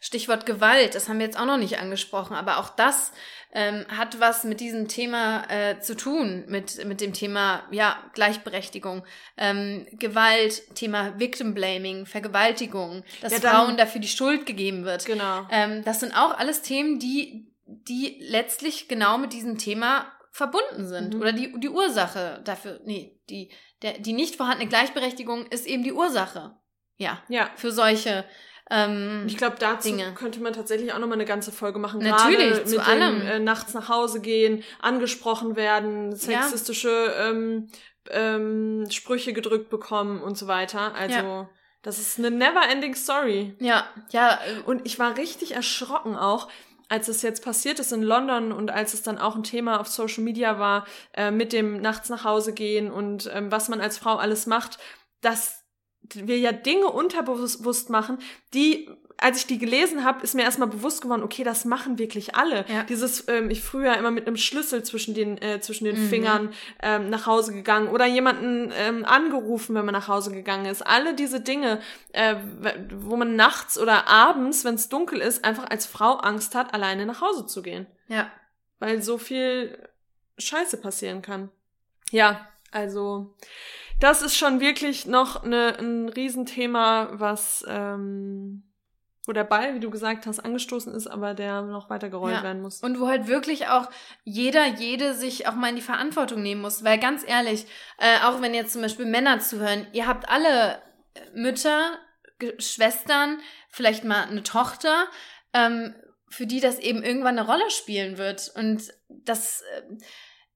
Speaker 2: Stichwort Gewalt, das haben wir jetzt auch noch nicht angesprochen, aber auch das ähm, hat was mit diesem Thema äh, zu tun, mit, mit dem Thema ja, Gleichberechtigung, ähm, Gewalt, Thema Victim Blaming, Vergewaltigung, dass ja, Frauen dafür die Schuld gegeben wird. Genau. Ähm, das sind auch alles Themen, die, die letztlich genau mit diesem Thema verbunden sind. Mhm. Oder die, die Ursache dafür, nee, die, der, die nicht vorhandene Gleichberechtigung ist eben die Ursache. Ja. Ja. Für solche ähm,
Speaker 1: ich glaube, dazu Dinge. könnte man tatsächlich auch nochmal eine ganze Folge machen. Natürlich, Gerade zu mit allem. Dem, äh, nachts nach Hause gehen, angesprochen werden, sexistische ja. ähm, ähm, Sprüche gedrückt bekommen und so weiter. Also ja. das ist eine never-ending Story. Ja, ja. Äh, und ich war richtig erschrocken auch, als es jetzt passiert ist in London und als es dann auch ein Thema auf Social Media war, äh, mit dem nachts nach Hause gehen und ähm, was man als Frau alles macht, dass wir ja Dinge unterbewusst machen, die als ich die gelesen habe, ist mir erstmal bewusst geworden, okay, das machen wirklich alle. Ja. Dieses, ähm, ich früher immer mit einem Schlüssel zwischen den, äh, zwischen den mhm. Fingern ähm, nach Hause gegangen oder jemanden ähm, angerufen, wenn man nach Hause gegangen ist. Alle diese Dinge, äh, wo man nachts oder abends, wenn es dunkel ist, einfach als Frau Angst hat, alleine nach Hause zu gehen. Ja. Weil so viel Scheiße passieren kann. Ja, also das ist schon wirklich noch eine, ein Riesenthema, was ähm, wo der Ball, wie du gesagt hast, angestoßen ist, aber der noch weiter gerollt ja. werden muss.
Speaker 2: Und wo halt wirklich auch jeder, jede sich auch mal in die Verantwortung nehmen muss. Weil ganz ehrlich, äh, auch wenn jetzt zum Beispiel Männer zuhören, ihr habt alle Mütter, Schwestern, vielleicht mal eine Tochter, ähm, für die das eben irgendwann eine Rolle spielen wird. Und das, äh,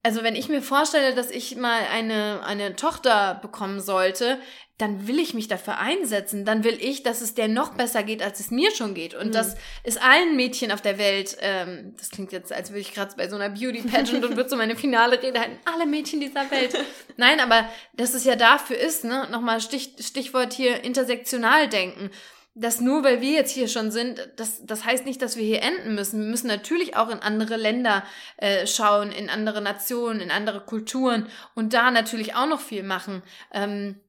Speaker 2: also wenn ich mir vorstelle, dass ich mal eine, eine Tochter bekommen sollte, dann will ich mich dafür einsetzen. Dann will ich, dass es der noch besser geht, als es mir schon geht. Und mhm. das ist allen Mädchen auf der Welt, ähm, das klingt jetzt, als würde ich gerade bei so einer Beauty Pageant und würde so meine finale Rede halten, alle Mädchen dieser Welt. Nein, aber dass es ja dafür ist, ne, nochmal Stich, Stichwort hier intersektional denken dass nur weil wir jetzt hier schon sind, das, das heißt nicht, dass wir hier enden müssen. Wir müssen natürlich auch in andere Länder äh, schauen, in andere Nationen, in andere Kulturen und da natürlich auch noch viel machen. Ähm,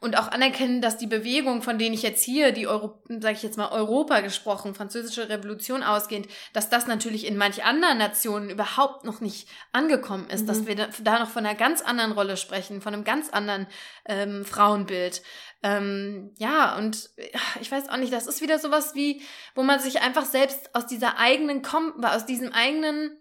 Speaker 2: und auch anerkennen, dass die Bewegung, von denen ich jetzt hier, die Euro, sage ich jetzt mal Europa gesprochen, französische Revolution ausgehend, dass das natürlich in manch anderen Nationen überhaupt noch nicht angekommen ist, mhm. dass wir da noch von einer ganz anderen Rolle sprechen, von einem ganz anderen ähm, Frauenbild. Ähm, ja, und ich weiß auch nicht, das ist wieder sowas wie, wo man sich einfach selbst aus dieser eigenen, aus diesem eigenen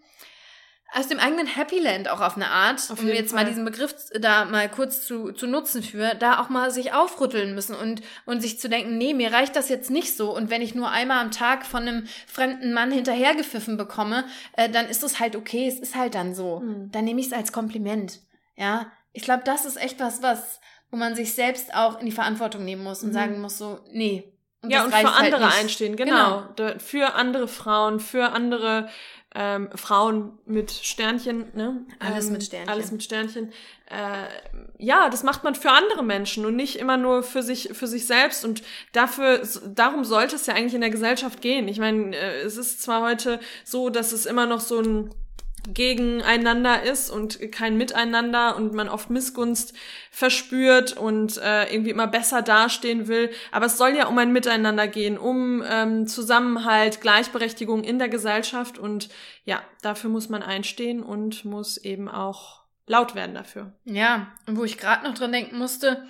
Speaker 2: aus dem eigenen Happy Land auch auf eine Art, auf um jetzt Fall. mal diesen Begriff da mal kurz zu, zu nutzen für, da auch mal sich aufrütteln müssen und, und sich zu denken, nee, mir reicht das jetzt nicht so und wenn ich nur einmal am Tag von einem fremden Mann hinterhergepfiffen bekomme, äh, dann ist es halt okay, es ist halt dann so. Mhm. Dann nehme ich es als Kompliment. Ja, ich glaube, das ist echt was, was, wo man sich selbst auch in die Verantwortung nehmen muss und mhm. sagen muss so, nee.
Speaker 1: Und ja, und für halt andere halt einstehen, genau. genau. Für andere Frauen, für andere ähm, Frauen mit Sternchen, ne? Alles ähm, mit Sternchen. Alles mit Sternchen. Äh, ja, das macht man für andere Menschen und nicht immer nur für sich, für sich selbst. Und dafür, darum sollte es ja eigentlich in der Gesellschaft gehen. Ich meine, äh, es ist zwar heute so, dass es immer noch so ein gegeneinander ist und kein Miteinander und man oft Missgunst verspürt und äh, irgendwie immer besser dastehen will. Aber es soll ja um ein Miteinander gehen, um ähm, Zusammenhalt, Gleichberechtigung in der Gesellschaft und ja, dafür muss man einstehen und muss eben auch laut werden dafür.
Speaker 2: Ja, und wo ich gerade noch dran denken musste,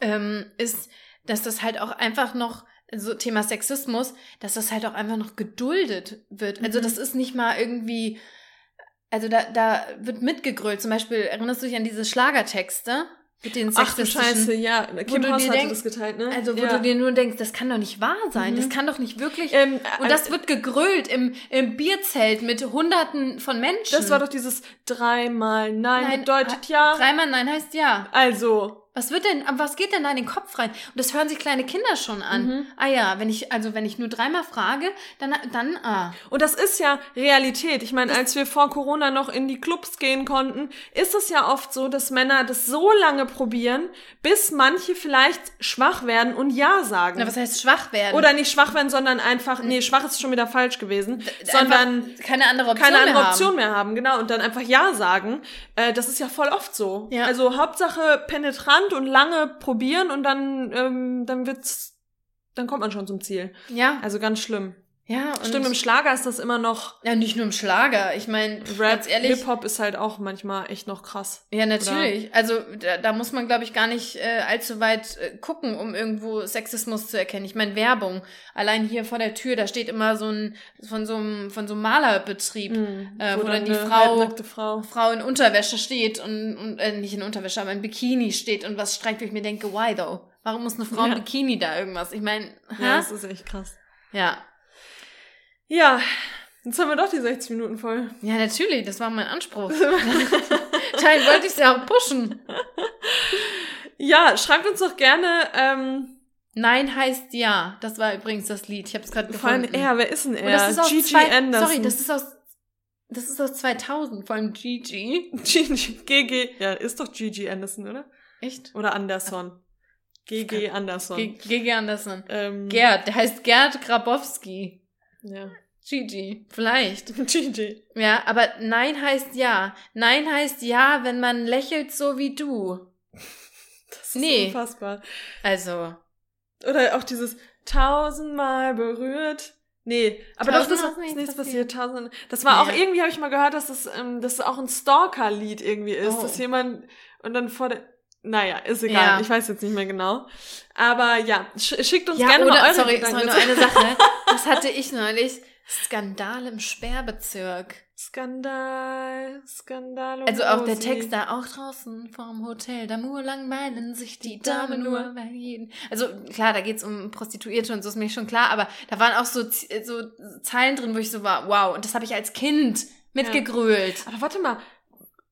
Speaker 2: ähm, ist, dass das halt auch einfach noch so Thema Sexismus, dass das halt auch einfach noch geduldet wird. Also mhm. das ist nicht mal irgendwie also da, da wird mitgegrölt. Zum Beispiel, erinnerst du dich an diese Schlagertexte? Mit den Ach du Scheiße, ja. Kim Haus hatte denk, das geteilt, ne? Also wo ja. du dir nur denkst, das kann doch nicht wahr sein. Mhm. Das kann doch nicht wirklich... Ähm, und das äh, wird gegrölt im, im Bierzelt mit hunderten von Menschen.
Speaker 1: Das war doch dieses dreimal Nein, Nein bedeutet ja.
Speaker 2: Dreimal Nein heißt ja.
Speaker 1: Also...
Speaker 2: Was wird denn, was geht denn da in den Kopf rein? Und das hören sich kleine Kinder schon an. Mhm. Ah ja, wenn ich, also wenn ich nur dreimal frage, dann, dann, ah.
Speaker 1: Und das ist ja Realität. Ich meine, als wir vor Corona noch in die Clubs gehen konnten, ist es ja oft so, dass Männer das so lange probieren, bis manche vielleicht schwach werden und Ja sagen.
Speaker 2: Na, was heißt schwach werden?
Speaker 1: Oder nicht schwach werden, sondern einfach, nee, schwach ist schon wieder falsch gewesen, D sondern
Speaker 2: keine andere Option,
Speaker 1: keine andere mehr, Option haben. mehr haben. Genau. Und dann einfach Ja sagen. Äh, das ist ja voll oft so. Ja. Also Hauptsache penetrant und lange probieren und dann, ähm, dann wird's dann kommt man schon zum Ziel. Ja. Also ganz schlimm. Ja, und Stimmt, im
Speaker 2: Schlager ist das immer noch. Ja, nicht nur im Schlager. Ich meine,
Speaker 1: Rap, Hip-Hop ist halt auch manchmal echt noch krass.
Speaker 2: Ja, natürlich. Oder? Also da, da muss man, glaube ich, gar nicht äh, allzu weit äh, gucken, um irgendwo Sexismus zu erkennen. Ich meine, Werbung. Allein hier vor der Tür, da steht immer so ein von so einem von so einem Malerbetrieb, mm, äh, wo, wo dann die Frau, Frau Frau in Unterwäsche steht und, und äh, nicht in Unterwäsche, aber in Bikini steht und was streikt, wo ich mir denke, why though? Warum muss eine Frau ja. im Bikini da irgendwas? Ich meine,
Speaker 1: ja, das ist echt krass. Ja. Ja, jetzt haben wir doch die 60 Minuten voll.
Speaker 2: Ja, natürlich, das war mein Anspruch. Teil wollte ich es ja auch pushen.
Speaker 1: Ja, schreibt uns doch gerne. Ähm,
Speaker 2: Nein heißt ja. Das war übrigens das Lied. Ich habe es gerade gefunden. Vor allem
Speaker 1: er, wer ist denn er?
Speaker 2: das ist aus Gigi zwei, Anderson. Sorry, das ist aus das ist aus 2000, vor allem Gigi.
Speaker 1: Gigi, GG, ja, ist doch Gigi Anderson, oder? Echt? Oder Anderson. GG Anderson.
Speaker 2: GG Anderson. Ähm, Gerd, der heißt Gerd Grabowski. Ja. Gigi, vielleicht. Gigi. Ja, aber Nein heißt ja. Nein heißt ja, wenn man lächelt so wie du.
Speaker 1: Das ist nee. unfassbar. Also. Oder auch dieses tausendmal berührt. Nee, aber doch, das ist nichts passiert. Tausend, das war nee. auch irgendwie, habe ich mal gehört, dass das, ähm, das auch ein Stalker-Lied irgendwie ist, oh. dass jemand und dann vor der naja, ist egal. Ja. Ich weiß jetzt nicht mehr genau. Aber ja, schickt uns ja, gerne oder, mal eure sorry, Gedanken.
Speaker 2: Sorry, nur eine Sache. Das hatte ich neulich. Skandal im Sperrbezirk.
Speaker 1: Skandal, Skandal.
Speaker 2: Also auch der Text da, auch draußen vorm Hotel, da nur langweilen sich die Damen nur bei jeden. Also klar, da geht's um Prostituierte und so ist mir schon klar, aber da waren auch so, so Zeilen drin, wo ich so war, wow, und das habe ich als Kind mitgegrölt.
Speaker 1: Ja. Aber warte mal,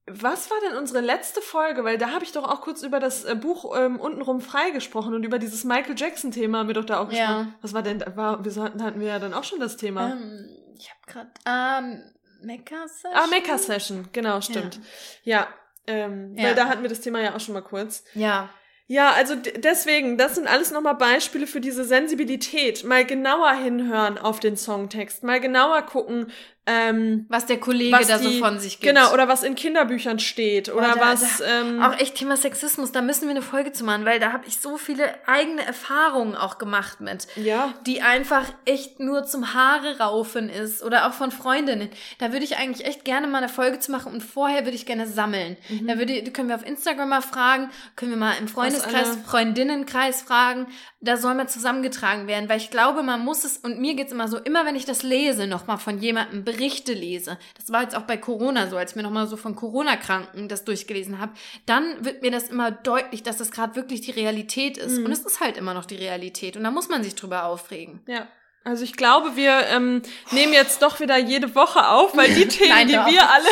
Speaker 1: was war denn unsere letzte Folge? Weil da habe ich doch auch kurz über das äh, Buch ähm, untenrum freigesprochen und über dieses Michael Jackson-Thema haben wir doch da auch gesprochen. Ja. Was war denn, war, wir hatten, wir ja dann auch schon das Thema.
Speaker 2: Ähm, ich habe gerade, ähm, Mecha-Session.
Speaker 1: Ah, Mecha-Session, genau, stimmt. Ja, ja, ähm, ja. weil da hatten wir das Thema ja auch schon mal kurz. Ja. Ja, also deswegen, das sind alles nochmal Beispiele für diese Sensibilität. Mal genauer hinhören auf den Songtext, mal genauer gucken, ähm,
Speaker 2: was der Kollege was da so von sich
Speaker 1: gibt. Genau, oder was in Kinderbüchern steht. Oder da, was.
Speaker 2: Da, ähm, auch echt Thema Sexismus, da müssen wir eine Folge zu machen, weil da habe ich so viele eigene Erfahrungen auch gemacht mit. Ja. Die einfach echt nur zum Haare raufen ist. Oder auch von Freundinnen. Da würde ich eigentlich echt gerne mal eine Folge zu machen und vorher würde ich gerne sammeln. Mhm. Da würde, können wir auf Instagram mal fragen, können wir mal im Freundeskreis, Freundinnenkreis fragen. Da soll mal zusammengetragen werden, weil ich glaube, man muss es, und mir geht's immer so, immer wenn ich das lese, nochmal von jemandem Berichte lese, das war jetzt auch bei Corona so, als ich mir nochmal so von Corona-Kranken das durchgelesen habe, dann wird mir das immer deutlich, dass das gerade wirklich die Realität ist. Mhm. Und es ist halt immer noch die Realität. Und da muss man sich drüber aufregen.
Speaker 1: Ja. Also ich glaube, wir ähm, nehmen jetzt doch wieder jede Woche auf, weil die Themen, Nein, die wir alle,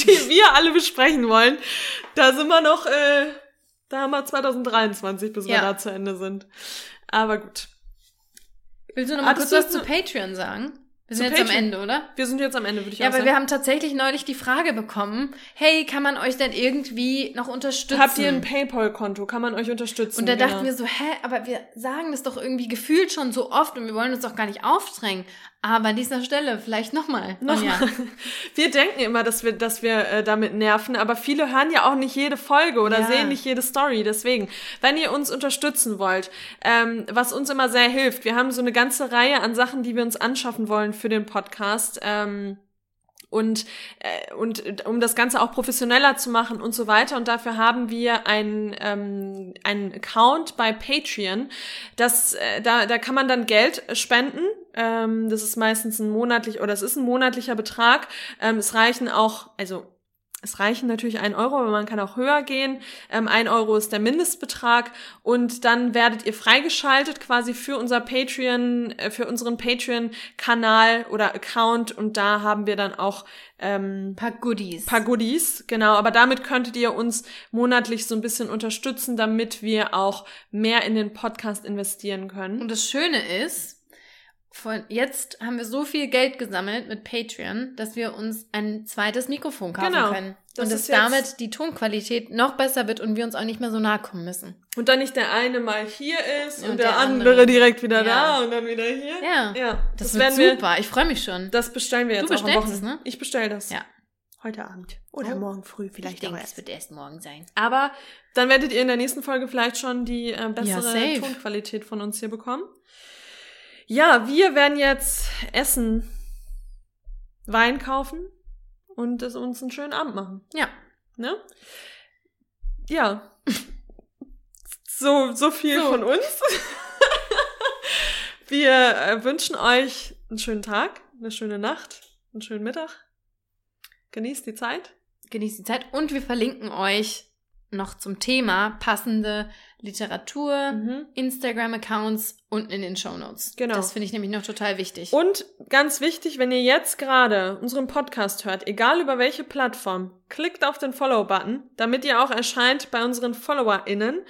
Speaker 1: die wir alle besprechen wollen, da sind wir noch, äh, da haben wir 2023, bis ja. wir da zu Ende sind. Aber gut.
Speaker 2: Willst du noch mal Hattest kurz was zu Patreon sagen? Wir sind jetzt am Ende, oder?
Speaker 1: Wir sind jetzt am Ende, würde ich
Speaker 2: ja, auch sagen. Ja, aber wir haben tatsächlich neulich die Frage bekommen, hey, kann man euch denn irgendwie noch unterstützen?
Speaker 1: Habt ihr ein Paypal-Konto? Kann man euch unterstützen?
Speaker 2: Und da genau. dachten wir so, hä, aber wir sagen das doch irgendwie gefühlt schon so oft und wir wollen uns doch gar nicht aufdrängen. Aber an dieser Stelle vielleicht nochmal. Nochmal.
Speaker 1: Wir denken immer, dass wir, dass wir äh, damit nerven, aber viele hören ja auch nicht jede Folge oder ja. sehen nicht jede Story. Deswegen, wenn ihr uns unterstützen wollt, ähm, was uns immer sehr hilft, wir haben so eine ganze Reihe an Sachen, die wir uns anschaffen wollen für den Podcast. Ähm, und, äh, und um das Ganze auch professioneller zu machen und so weiter. Und dafür haben wir einen, ähm, einen Account bei Patreon. Das, äh, da, da kann man dann Geld spenden. Ähm, das ist meistens ein monatlich oder es ist ein monatlicher Betrag. Ähm, es reichen auch, also es reichen natürlich ein Euro, aber man kann auch höher gehen. Ähm, ein Euro ist der Mindestbetrag und dann werdet ihr freigeschaltet quasi für unser Patreon, äh, für unseren Patreon-Kanal oder Account und da haben wir dann auch ähm,
Speaker 2: paar Goodies.
Speaker 1: Paar Goodies, genau. Aber damit könntet ihr uns monatlich so ein bisschen unterstützen, damit wir auch mehr in den Podcast investieren können.
Speaker 2: Und das Schöne ist, von jetzt haben wir so viel Geld gesammelt mit Patreon, dass wir uns ein zweites Mikrofon kaufen genau, können. Das und dass damit die Tonqualität noch besser wird und wir uns auch nicht mehr so nahe kommen müssen.
Speaker 1: Und dann nicht der eine mal hier ist und, und der, der andere, andere, direkt wieder ja. da und dann wieder hier. Ja,
Speaker 2: ja das, das wird super. Wir, ich freue mich schon.
Speaker 1: Das bestellen wir jetzt
Speaker 2: du auch am Wochenende.
Speaker 1: Ne? Ich bestelle das. Ja. Heute Abend. Oder oh. morgen früh vielleicht
Speaker 2: ich denke, es wird erst morgen sein.
Speaker 1: Aber dann werdet ihr in der nächsten Folge vielleicht schon die äh, bessere ja, Tonqualität von uns hier bekommen. Ja, wir werden jetzt essen, Wein kaufen und es uns einen schönen Abend machen.
Speaker 2: Ja.
Speaker 1: Ne? Ja. so, so viel so. von uns. wir äh, wünschen euch einen schönen Tag, eine schöne Nacht, einen schönen Mittag. Genießt die Zeit.
Speaker 2: Genießt die Zeit und wir verlinken euch noch zum Thema passende Literatur, mhm. Instagram-Accounts unten in den Show Notes. Genau. Das finde ich nämlich noch total wichtig.
Speaker 1: Und ganz wichtig, wenn ihr jetzt gerade unseren Podcast hört, egal über welche Plattform, klickt auf den Follow-Button, damit ihr auch erscheint bei unseren FollowerInnen.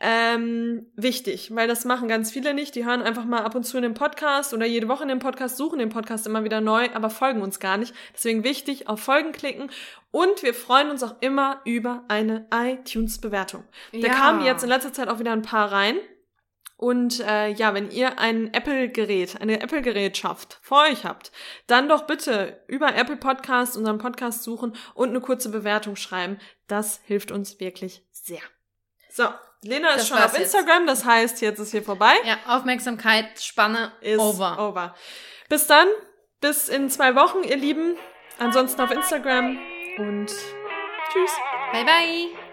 Speaker 1: Ähm, wichtig, weil das machen ganz viele nicht. Die hören einfach mal ab und zu in den Podcast oder jede Woche in den Podcast, suchen den Podcast immer wieder neu, aber folgen uns gar nicht. Deswegen wichtig, auf Folgen klicken und wir freuen uns auch immer über eine iTunes-Bewertung. Ja. Da kamen jetzt in letzter Zeit auch wieder ein paar rein. Und äh, ja, wenn ihr ein Apple-Gerät, eine Apple-Gerätschaft vor euch habt, dann doch bitte über Apple Podcast unseren Podcast suchen und eine kurze Bewertung schreiben. Das hilft uns wirklich sehr. So, Lena ist das schon auf Instagram, jetzt. das heißt, jetzt ist hier vorbei.
Speaker 2: Ja, Aufmerksamkeit, Spanne ist over.
Speaker 1: over. Bis dann, bis in zwei Wochen, ihr Lieben. Ansonsten auf Instagram und tschüss.
Speaker 2: Bye bye.